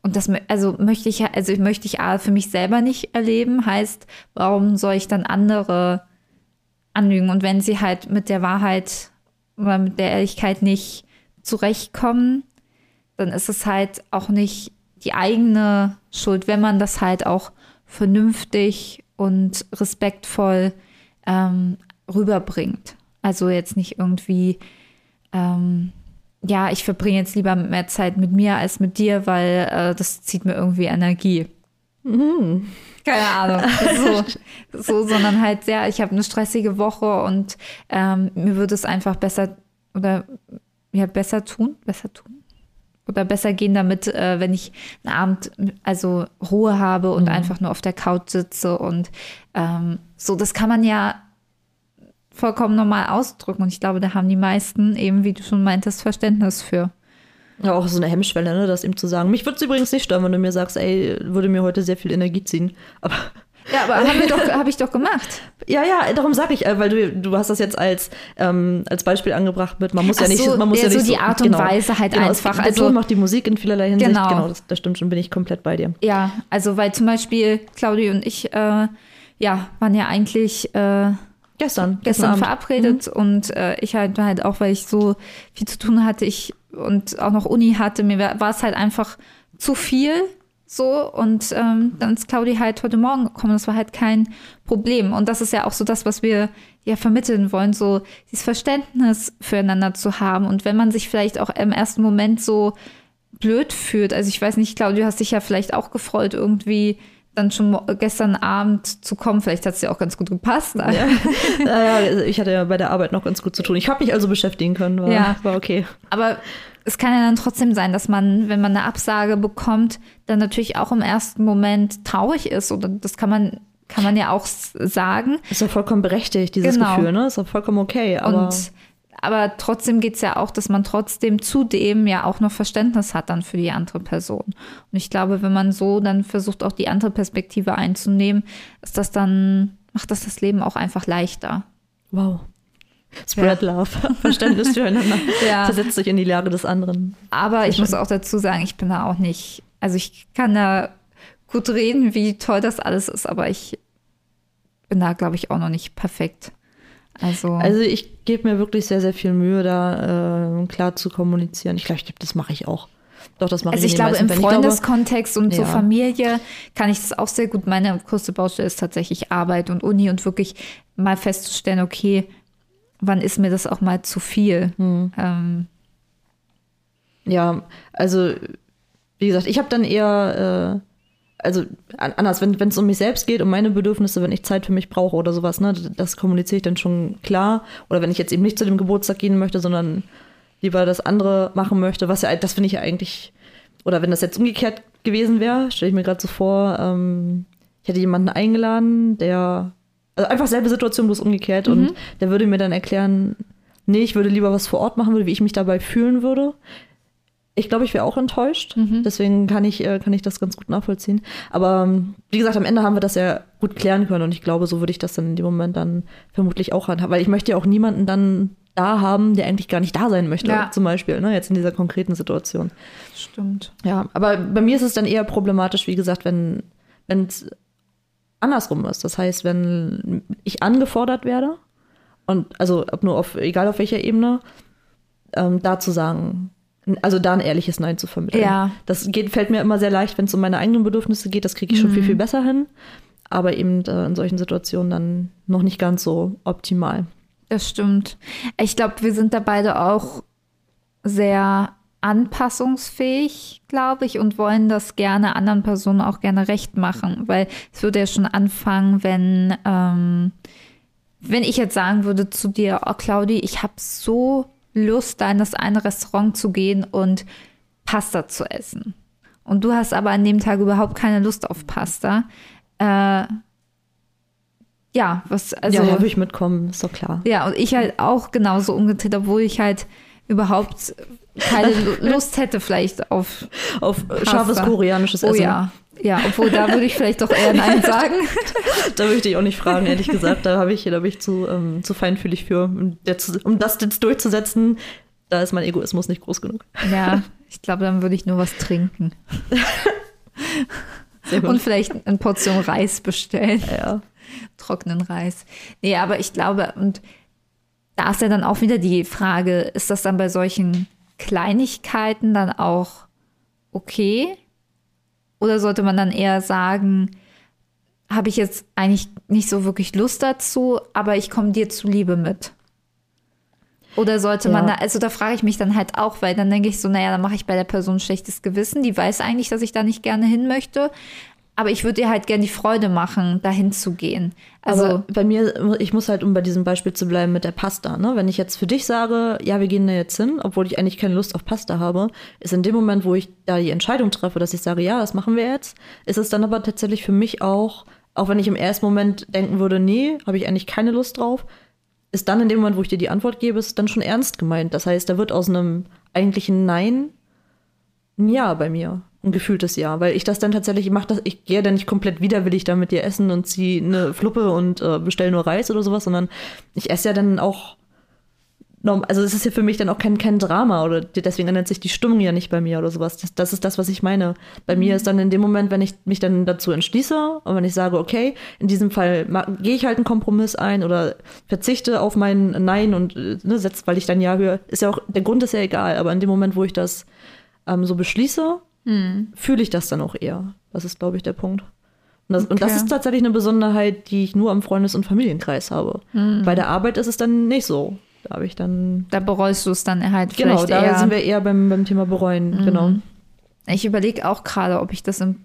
und das also möchte ich also möchte ich für mich selber nicht erleben. Heißt, warum soll ich dann andere anlügen. Und wenn sie halt mit der Wahrheit oder mit der Ehrlichkeit nicht zurechtkommen, dann ist es halt auch nicht die eigene Schuld, wenn man das halt auch vernünftig und respektvoll ähm, rüberbringt. Also jetzt nicht irgendwie, ähm, ja, ich verbringe jetzt lieber mehr Zeit mit mir als mit dir, weil äh, das zieht mir irgendwie Energie. Mhm. Keine Ahnung. So, so, sondern halt sehr, ich habe eine stressige Woche und ähm, mir würde es einfach besser oder ja, besser tun, besser tun. Oder besser gehen damit, äh, wenn ich einen Abend also Ruhe habe und Mhm. einfach nur auf der Couch sitze und ähm, so, das kann man ja vollkommen normal ausdrücken. Und ich glaube, da haben die meisten eben, wie du schon meintest, Verständnis für. Ja, auch so eine Hemmschwelle, ne, das ihm zu sagen. Mich würde es übrigens nicht stören, wenn du mir sagst, ey, würde mir heute sehr viel Energie ziehen. Aber Ja, aber habe hab ich doch gemacht. ja, ja, darum sage ich, äh, weil du, du hast das jetzt als, ähm, als Beispiel angebracht mit, man muss ja Ach nicht, so, man muss ja, ja, so nicht die Art und Weise halt genau, einfach, Der also- Ton macht die Musik in vielerlei Hinsicht. Genau. Genau, das, das stimmt schon, bin ich komplett bei dir. Ja, also weil zum Beispiel Claudia und ich, äh, ja, waren ja eigentlich äh, Gestern, gestern Abend. verabredet und äh, ich halt halt auch, weil ich so viel zu tun hatte, ich und auch noch Uni hatte, mir war es halt einfach zu viel so und ähm, dann ist Claudia halt heute Morgen gekommen, das war halt kein Problem und das ist ja auch so das, was wir ja vermitteln wollen, so dieses Verständnis füreinander zu haben und wenn man sich vielleicht auch im ersten Moment so blöd fühlt, also ich weiß nicht, Claudia, du hast dich ja vielleicht auch gefreut, irgendwie dann schon gestern Abend zu kommen. Vielleicht hat es dir auch ganz gut gepasst. Ja. naja, ich hatte ja bei der Arbeit noch ganz gut zu tun. Ich habe mich also beschäftigen können, war, Ja. war okay. Aber es kann ja dann trotzdem sein, dass man, wenn man eine Absage bekommt, dann natürlich auch im ersten Moment traurig ist. Oder das kann man, kann man ja auch sagen. Ist ja vollkommen berechtigt, dieses Genau. Gefühl, ne? Ist auch vollkommen okay. Aber Und aber trotzdem geht es ja auch, dass man trotzdem zudem ja auch noch Verständnis hat dann für die andere Person. Und ich glaube, wenn man so dann versucht, auch die andere Perspektive einzunehmen, ist das dann, macht das das Leben auch einfach leichter. wow. Spread love. Verständnis füreinander. Ja. Versetzt sich in die Lage des anderen. Aber ich muss auch dazu sagen, ich bin da auch nicht, also ich kann da gut reden, wie toll das alles ist, aber ich bin da, glaube ich, auch noch nicht perfekt. Also, Also ich gebe mir wirklich sehr, sehr viel Mühe, da äh, klar zu kommunizieren. Ich glaube, ich, das mache ich auch. Doch, das mache also ich ich in den glaube, im. Ich glaube, Freundeskontext und so Ja. Familie kann ich das auch sehr gut. Meine größte Baustelle ist tatsächlich Arbeit und Uni und wirklich mal festzustellen, okay, wann ist mir das auch mal zu viel? Hm. Ähm, Ja, also wie gesagt, ich habe dann eher, äh, also an- anders, wenn es um mich selbst geht, um meine Bedürfnisse, wenn ich Zeit für mich brauche oder sowas, ne, das kommuniziere ich dann schon klar. Oder wenn ich jetzt eben nicht zu dem Geburtstag gehen möchte, sondern lieber das andere machen möchte, was ja, das finde ich ja eigentlich, oder wenn das jetzt umgekehrt gewesen wäre, stelle ich mir gerade so vor, ähm, ich hätte jemanden eingeladen, der, also einfach selbe Situation, bloß umgekehrt, und der würde mir dann erklären, nee, ich würde lieber was vor Ort machen würde, wie ich mich dabei fühlen würde. Ich glaube, ich wäre auch enttäuscht. Deswegen kann ich, äh, kann ich das ganz gut nachvollziehen. Aber ähm, wie gesagt, am Ende haben wir das ja gut klären können und ich glaube, so würde ich das dann in dem Moment dann vermutlich auch handhaben. Weil ich möchte ja auch niemanden dann da haben, der eigentlich gar nicht da sein möchte, Ja. zum Beispiel, ne, jetzt in dieser konkreten Situation. stimmt. Ja, aber bei mir ist es dann eher problematisch, wie gesagt, wenn es andersrum ist. Das heißt, wenn ich angefordert werde und also ob nur auf, egal auf welcher Ebene, ähm, da zu sagen, also da ein ehrliches Nein zu vermitteln. Ja. Das geht, fällt mir immer sehr leicht, wenn es um meine eigenen Bedürfnisse geht. Das kriege ich schon viel, viel besser hin. Aber eben äh, in solchen Situationen dann noch nicht ganz so optimal. Das stimmt. Ich glaube, wir sind da beide auch sehr anpassungsfähig, glaube ich, und wollen das gerne anderen Personen auch gerne recht machen, weil es würde ja schon anfangen, wenn, ähm, wenn ich jetzt sagen würde zu dir, oh Claudi, ich habe so Lust, da in das eine Restaurant zu gehen und Pasta zu essen. Und du hast aber an dem Tag überhaupt keine Lust auf Pasta. Äh, ja, was, also. ja, würde ich mitkommen, ist doch klar. Ja, und ich halt auch genauso umgedreht, obwohl ich halt überhaupt keine Lu- Lust hätte vielleicht auf Auf äh, scharfes Pasta. koreanisches Oh Essen. ja. Ja, obwohl da würde ich vielleicht doch eher Nein sagen. Da würde ich dich auch nicht fragen, ehrlich gesagt. Da habe ich, da bin ich zu, ähm, zu feinfühlig für. Um, um das jetzt durchzusetzen, da ist mein Egoismus nicht groß genug. Ja, ich glaube, dann würde ich nur was trinken. Und vielleicht eine Portion Reis bestellen. ja. trockenen Reis. Nee, aber ich glaube, und da ist ja dann auch wieder die Frage, ist das dann bei solchen Kleinigkeiten dann auch okay? Oder sollte man dann eher sagen, habe ich jetzt eigentlich nicht so wirklich Lust dazu, aber ich komme dir zuliebe mit? Oder sollte man da, Ja. also da frage ich mich dann halt auch, weil dann denke ich so, naja, dann mache ich bei der Person schlechtes Gewissen. Die weiß eigentlich, dass ich da nicht gerne hin möchte. Aber ich würde dir halt gerne die Freude machen, dahin zu gehen. Also Aber bei mir, ich muss halt, um bei diesem Beispiel zu bleiben mit der Pasta, ne? Wenn ich jetzt für dich sage, ja, wir gehen da jetzt hin, obwohl ich eigentlich keine Lust auf Pasta habe, ist in dem Moment, wo ich da die Entscheidung treffe, dass ich sage, ja, das machen wir jetzt, ist es dann aber tatsächlich für mich auch, auch wenn ich im ersten Moment denken würde, nee, habe ich eigentlich keine Lust drauf, ist dann in dem Moment, wo ich dir die Antwort gebe, ist dann schon ernst gemeint. Das heißt, da wird aus einem eigentlichen Nein ein Ja bei mir. Ein gefühltes Ja. Weil ich das dann tatsächlich, ich mache das, ich gehe dann nicht komplett widerwillig da mit dir essen und ziehe eine Fluppe und äh, bestelle nur Reis oder sowas, sondern ich esse ja dann auch. Also es ist ja für mich dann auch kein, kein Drama oder deswegen ändert sich die Stimmung ja nicht bei mir oder sowas. Das, das ist das, was ich meine. Bei mir ist dann in dem Moment, wenn ich mich dann dazu entschließe und wenn ich sage, okay, in diesem Fall gehe ich halt einen Kompromiss ein oder verzichte auf mein Nein und äh, ne, setz, weil ich dann Ja höre, ist ja auch, der Grund ist ja egal, aber in dem Moment, wo ich das ähm, so beschließe, fühle ich das dann auch eher. Das ist, glaube ich, der Punkt. Und das, und das Okay. ist tatsächlich eine Besonderheit, die ich nur am Freundes- und Familienkreis habe. Bei der Arbeit ist es dann nicht so. Da habe ich dann. da bereust du es dann halt Genau, vielleicht da eher. sind wir eher beim, beim Thema bereuen. Genau. Ich überlege auch gerade, ob ich das im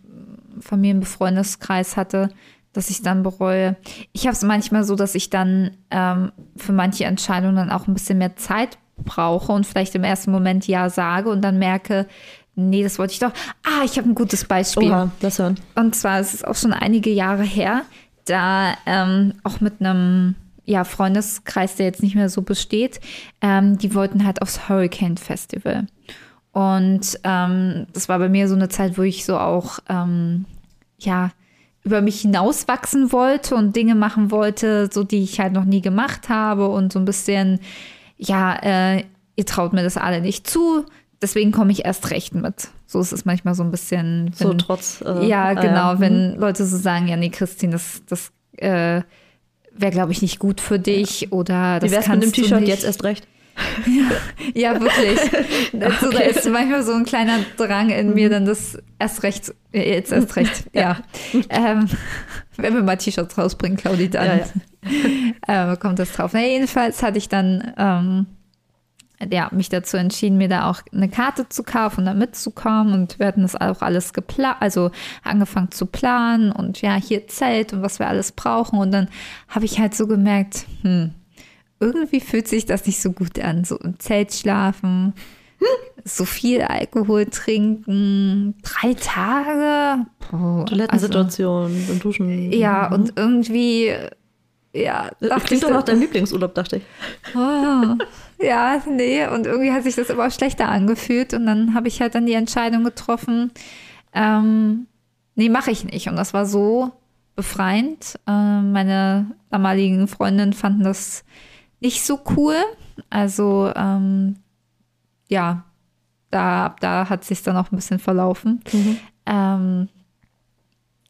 Familienbefreundeskreis hatte, dass ich dann bereue. Ich habe es manchmal so, dass ich dann ähm, für manche Entscheidungen dann auch ein bisschen mehr Zeit brauche und vielleicht im ersten Moment ja sage und dann merke, nee, das wollte ich doch. Ah, ich habe ein gutes Beispiel. Oha, das hören. Und zwar ist es auch schon einige Jahre her, da ähm, auch mit einem ja, Freundeskreis, der jetzt nicht mehr so besteht, ähm, die wollten halt aufs Hurricane Festival. Und ähm, das war bei mir so eine Zeit, wo ich so auch ähm, ja über mich hinauswachsen wollte und Dinge machen wollte, so die ich halt noch nie gemacht habe und so ein bisschen, ja, äh, ihr traut mir das alle nicht zu, deswegen komme ich erst recht mit. So ist es manchmal so ein bisschen. So wenn- trotz. äh, ja, ah, genau, mhm. wenn Leute so sagen, ja, nee, Christine, das, das äh, wäre, glaube ich, nicht gut für dich oder das Wie wär's mit dem kannst T-Shirt jetzt erst recht? Ja, wirklich. Also, Da Okay. ist manchmal so ein kleiner Drang in mir, dann das erst recht, äh, jetzt erst recht, ja. Ähm, wenn wir mal T-Shirts rausbringen, Claudi, dann Ja, äh, kommt das drauf. Na, jedenfalls hatte ich dann ähm, ja, mich dazu entschieden, mir da auch eine Karte zu kaufen und da mitzukommen. Und wir hatten das auch alles geplant, also angefangen zu planen und ja, hier Zelt und was wir alles brauchen. Und dann habe ich halt so gemerkt, hm, irgendwie fühlt sich das nicht so gut an, so im Zelt schlafen. So viel Alkohol trinken, drei Tage. Puh, Toilettensituation und Duschen. Also, ja, und irgendwie, ja, Das Klingt doch nach deinem Lieblingsurlaub, dachte ich. Ah, ja, nee, und irgendwie hat sich das immer schlechter angefühlt und dann habe ich halt dann die Entscheidung getroffen, ähm, nee, mache ich nicht. Und das war so befreiend. Ähm, meine damaligen Freundinnen fanden das nicht so cool. Also, ähm, ja, da, da hat sich dann auch ein bisschen verlaufen. Ähm,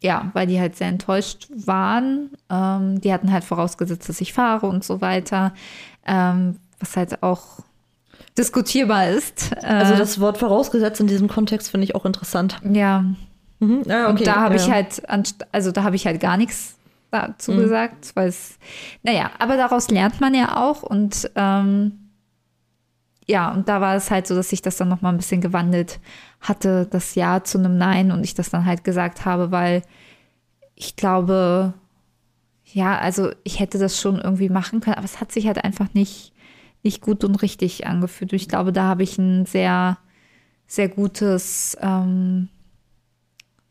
ja, weil die halt sehr enttäuscht waren. Ähm, die hatten halt vorausgesetzt, dass ich fahre und so weiter. Ähm, was halt auch diskutierbar ist. Äh, Also das Wort vorausgesetzt in diesem Kontext finde ich auch interessant. ja, Mhm. Ja, okay. und da habe ja, ich halt, also da habe ich halt gar nichts dazu Mhm. gesagt, weil es, naja, aber daraus lernt man ja auch und ähm, ja, und da war es halt so, dass sich das dann nochmal ein bisschen gewandelt hatte, das Ja zu einem Nein und ich das dann halt gesagt habe, weil ich glaube, ja, also ich hätte das schon irgendwie machen können, aber es hat sich halt einfach nicht, nicht gut und richtig angefühlt. Und ich glaube, da habe ich ein sehr, sehr gutes, ähm,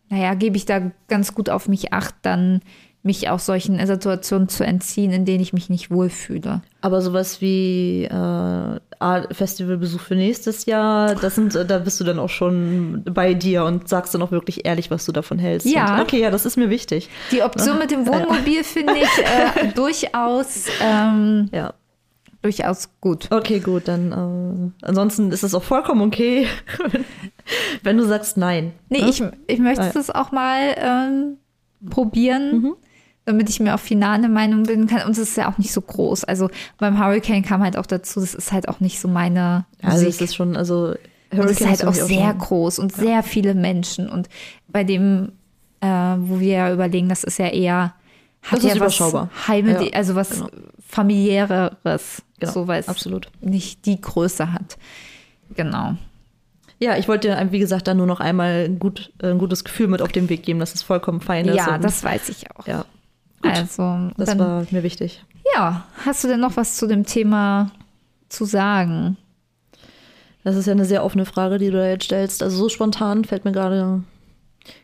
naja, gebe ich da ganz gut auf mich acht, dann mich auch solchen Situationen zu entziehen, in denen ich mich nicht wohlfühle. Aber sowas wie äh, Festivalbesuch für nächstes Jahr, das sind, da bist du dann auch schon bei dir und sagst dann auch wirklich ehrlich, was du davon hältst. Ja. Und, okay, ja, das ist mir wichtig. Die Option mit dem Wohnmobil finde ich äh, durchaus, ähm, Ja. durchaus gut. Okay, gut, dann äh, ansonsten ist es auch vollkommen okay, wenn du sagst nein. Nee, ne? ich, ich möchte Ah, ja. das auch mal ähm, probieren, Mhm. Damit ich mir auch final eine Meinung bilden kann. Und es ist ja auch nicht so groß. Also beim Hurricane kam halt auch dazu, das ist halt auch nicht so meine Also es ist schon, also Und es ist Hurricane halt auch sehr schon- groß und sehr viele Menschen. Und bei dem, äh, wo wir ja überlegen, das ist ja eher, hat Das ja was. Heime, Ja, also was genau. familiäreres, Genau, so weil es absolut. nicht die Größe hat. Genau. Ja, ich wollte dir, wie gesagt, da nur noch einmal ein, gut, ein gutes Gefühl mit auf den Weg geben, dass es vollkommen fein ist. Ja, und- das weiß ich auch. ja, Gut. Also, das dann, war mir wichtig. ja, hast du denn noch was zu dem Thema zu sagen? Das ist ja eine sehr offene Frage, die du da jetzt stellst. Also so spontan fällt mir gerade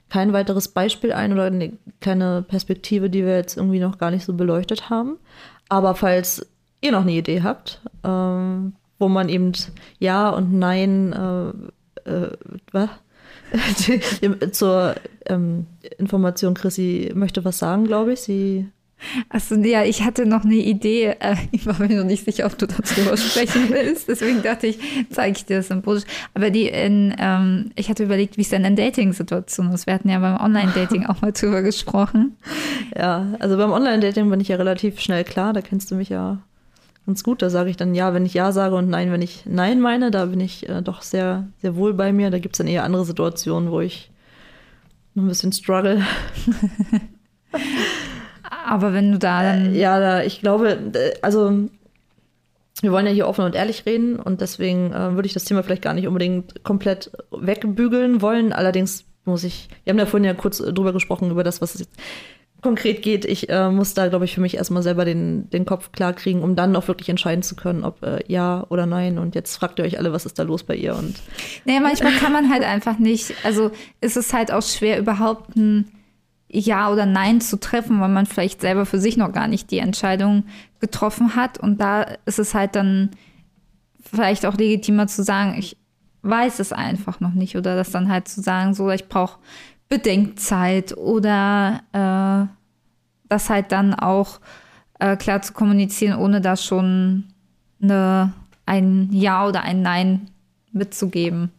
kein weiteres Beispiel ein oder eine kleine Perspektive, die wir jetzt irgendwie noch gar nicht so beleuchtet haben. Aber falls ihr noch eine Idee habt, ähm, wo man eben Ja und Nein äh, äh, was? zur ähm, Information, Chrissy möchte was sagen, glaube ich. Sie Achso, ja, ich hatte noch eine Idee. Äh, ich war mir noch nicht sicher, ob du darüber sprechen willst. Deswegen dachte ich, zeige ich dir das symbolisch. Aber die in, ähm, ich hatte überlegt, wie es denn in Dating-Situationen ist. Wir hatten ja beim Online-Dating auch mal drüber gesprochen. Ja, also beim Online-Dating bin ich ja relativ schnell klar, da kennst du mich ja ganz gut. Da sage ich dann ja, wenn ich ja sage und nein, wenn ich nein meine, da bin ich äh, doch sehr, sehr wohl bei mir. Da gibt es dann eher andere Situationen, wo ich noch ein bisschen struggle. Aber wenn du da dann. Ja, da, ich glaube, äh, also wir wollen ja hier offen und ehrlich reden und deswegen äh, würde ich das Thema vielleicht gar nicht unbedingt komplett wegbügeln wollen. Allerdings muss ich, wir haben ja vorhin ja kurz äh, drüber gesprochen, über das, was es jetzt konkret geht. Ich äh, muss da, glaube ich, für mich erstmal selber den, den Kopf klar kriegen, um dann auch wirklich entscheiden zu können, ob äh, ja oder nein. Und jetzt fragt ihr euch alle, was ist da los bei ihr? Und Nee, manchmal kann man halt einfach nicht. Also ist es halt auch schwer, überhaupt ein Ja oder Nein zu treffen, weil man vielleicht selber für sich noch gar nicht die Entscheidung getroffen hat. Und da ist es halt dann vielleicht auch legitimer zu sagen, ich weiß es einfach noch nicht. Oder das dann halt zu sagen, so, ich brauche Bedenkzeit oder äh, das halt dann auch äh, klar zu kommunizieren, ohne da schon eine, ein Ja oder ein Nein mitzugeben.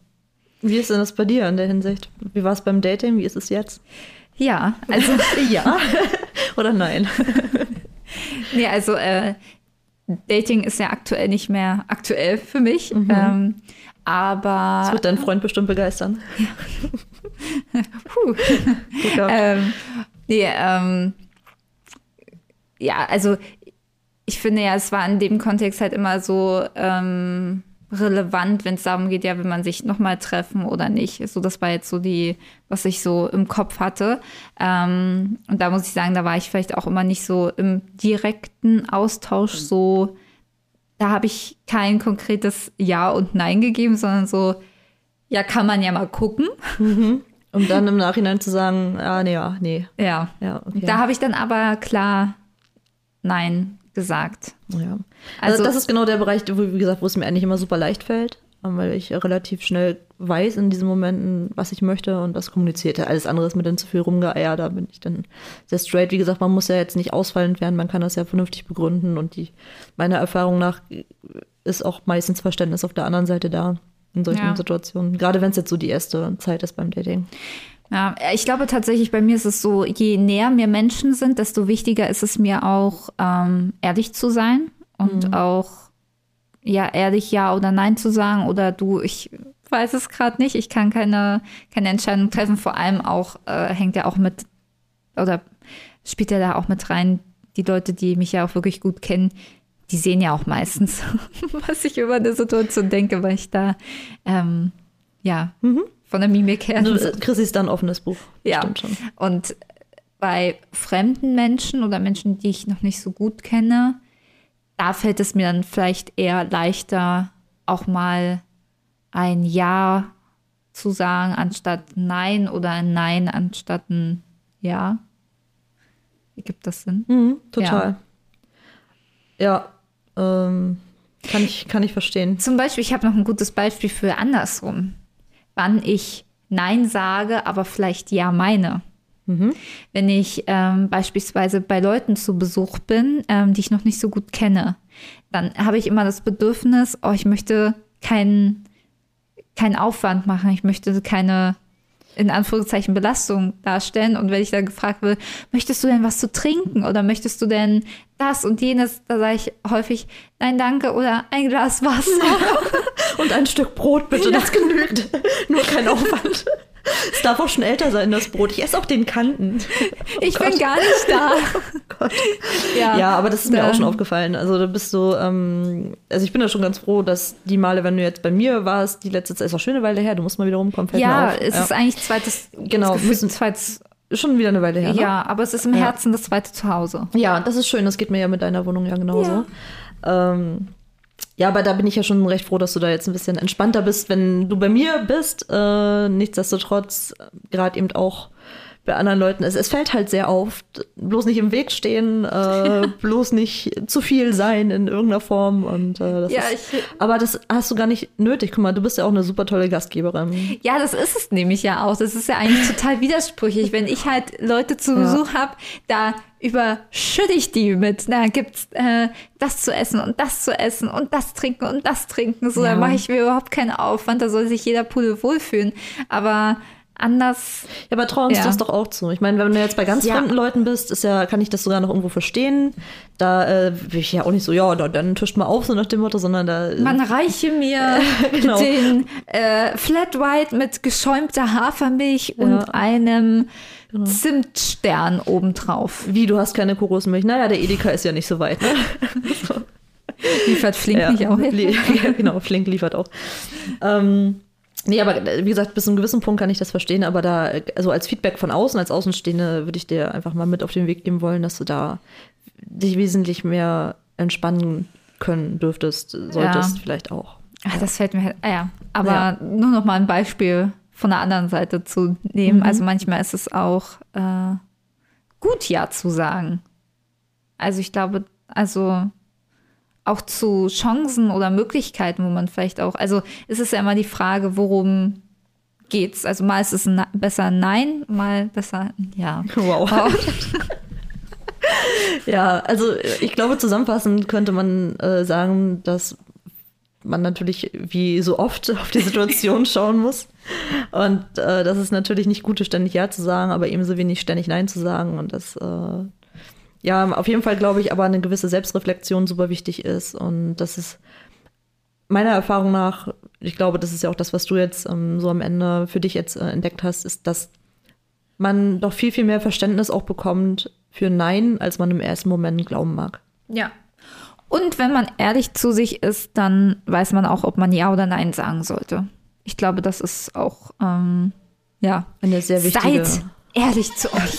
wie ist denn das bei dir in der Hinsicht? Wie war es beim Dating? Wie ist es jetzt? Ja, also, ja oder nein? nee, also äh, Dating ist ja aktuell nicht mehr aktuell für mich. Ähm, Das aber wird dein Freund bestimmt begeistern. puh, Glück gehabt. ähm, nee, ähm, ja, also ich finde ja, es war in dem Kontext halt immer so ähm, relevant, wenn es darum geht, ja, will man sich nochmal treffen oder nicht. So, das war jetzt so die, was ich so im Kopf hatte. Ähm, und da muss ich sagen, da war ich vielleicht auch immer nicht so im direkten Austausch so, da habe ich kein konkretes Ja und Nein gegeben, sondern so, ja, kann man ja mal gucken. Um dann im Nachhinein zu sagen, ah, nee, ja, nee. Ja. Ja, okay. Da habe ich dann aber klar Nein gesagt. Ja. Also- Also, das ist genau der Bereich, wo, wie gesagt, wo es mir eigentlich immer super leicht fällt, ähm, weil ich relativ schnell weiß in diesen Momenten, was ich möchte und das kommuniziert. Alles andere ist mir dann zu viel rumgeeier, da bin ich dann sehr straight. Wie gesagt, man muss ja jetzt nicht ausfallend werden, man kann das ja vernünftig begründen und die, meiner Erfahrung nach ist auch meistens Verständnis auf der anderen Seite da in solchen Ja. Situationen. Gerade wenn es jetzt so die erste Zeit ist beim Dating. Ja, ich glaube tatsächlich, bei mir ist es so, je näher mir Menschen sind, desto wichtiger ist es mir auch, ähm, ehrlich zu sein und auch, ja, ehrlich Ja oder Nein zu sagen oder du, ich weiß es gerade nicht, ich kann keine, keine Entscheidung treffen. Vor allem auch, äh, hängt ja auch mit, oder spielt ja da auch mit rein, die Leute, die mich ja auch wirklich gut kennen, die sehen ja auch meistens, was ich über eine Situation denke, weil ich da, ähm, ja, von der Mimik her. Äh, Chrissy ist dann ein offenes Buch. Ja. Stimmt schon. Und bei fremden Menschen oder Menschen, die ich noch nicht so gut kenne, da fällt es mir dann vielleicht eher leichter, auch mal ein Ja zu sagen, anstatt Nein oder ein Nein anstatt ein Ja. Gibt das Sinn? Mhm, total. Ja, ähm, kann, ich, kann ich verstehen. Zum Beispiel, ich habe noch ein gutes Beispiel für andersrum. Wann ich Nein sage, aber vielleicht Ja meine. Wenn ich ähm, beispielsweise bei Leuten zu Besuch bin, ähm, die ich noch nicht so gut kenne, dann habe ich immer das Bedürfnis, oh, ich möchte keinen keinen Aufwand machen, ich möchte keine in Anführungszeichen Belastung darstellen. Und wenn ich dann gefragt wird, möchtest du denn was zu trinken oder möchtest du denn das und jenes, da sage ich häufig, nein, danke oder ein Glas Wasser. Und ein Stück Brot bitte, das genügt. Nur kein Aufwand. Es darf auch schon älter sein, das Brot. Ich esse auch den Kanten. Oh ich Gott. bin gar nicht da. Oh ja. ja. aber das ist mir ja. auch schon aufgefallen. Also da bist du, ähm, also ich bin da schon ganz froh, dass die Male, wenn du jetzt bei mir warst, die letzte Zeit ist auch schöne Weile her, du musst mal wieder rumkommen. Ja, es ja. ist eigentlich zweites, genau, müssen, zweites Schon wieder eine Weile her. Ne? Ja, aber es ist im Herzen das zweite Zuhause. Ja, das ist schön. Das geht mir ja mit deiner Wohnung ja genauso. Ja. Ähm, ja, aber da bin ich ja schon recht froh, dass du da jetzt ein bisschen entspannter bist, wenn du bei mir bist. Äh, nichtsdestotrotz, gerade eben auch bei anderen Leuten. Es, es fällt halt sehr auf, bloß nicht im Weg stehen, äh, bloß nicht zu viel sein in irgendeiner Form. Und, äh, das ja, ist, ich, aber das hast du gar nicht nötig. Guck mal, du bist ja auch eine super tolle Gastgeberin. Ja, das ist es nämlich ja auch. Das ist ja eigentlich total widersprüchlich. Wenn ich halt Leute zu Besuch ja. habe, da überschütte ich die mit. Da gibt's äh, das zu essen und das zu essen und das trinken und das trinken. So, ja. da mache ich mir überhaupt keinen Aufwand. Da soll sich jeder Pudel wohlfühlen. Aber anders. Ja, aber trau uns ja. das doch auch zu. Ich meine, wenn du jetzt bei ganz ja. fremden Leuten bist, ist ja, kann ich das sogar noch irgendwo verstehen. Da äh, will ich ja auch nicht so, ja, dann tischt mal auf, so nach dem Motto, sondern da. Äh, Man reiche mir genau. den äh, Flat White mit geschäumter Hafermilch ja. und einem genau. Zimtstern obendrauf. Wie, du hast keine Kokosmilch? Naja, der Edeka ist ja nicht so weit, ne? so. Liefert Flink ja, nicht auch. ja, genau, Flink liefert auch. Ähm, Nee, aber äh, wie gesagt, bis zu einem gewissen Punkt kann ich das verstehen, aber da, also als Feedback von außen, als Außenstehende, würde ich dir einfach mal mit auf den Weg geben wollen, dass du da dich wesentlich mehr entspannen können dürftest, solltest ja. vielleicht auch. Ach, das fällt mir halt, ah ja. Aber ja. nur noch mal ein Beispiel von der anderen Seite zu nehmen. Mhm. Also manchmal ist es auch äh, gut, Ja zu sagen. Also ich glaube, also auch zu Chancen oder Möglichkeiten, wo man vielleicht auch, also es ist ja immer die Frage, worum geht's? Also mal ist es ein, besser Nein, mal besser Ja. Wow. wow. ja, also ich glaube, zusammenfassend könnte man äh, sagen, dass man natürlich wie so oft auf die Situation schauen muss. Und äh, dass es natürlich nicht gut ist, ständig Ja zu sagen, aber ebenso wenig ständig Nein zu sagen. Und das äh, ja, auf jeden Fall glaube ich aber eine gewisse Selbstreflexion super wichtig ist und das ist meiner Erfahrung nach, ich glaube, das ist ja auch das, was du jetzt ähm, so am Ende für dich jetzt äh, entdeckt hast, ist, dass man doch viel, viel mehr Verständnis auch bekommt für Nein, als man im ersten Moment glauben mag. Ja. Und wenn man ehrlich zu sich ist, dann weiß man auch, ob man Ja oder Nein sagen sollte. Ich glaube, das ist auch, ähm, ja, eine sehr wichtige. Seid ehrlich zu euch.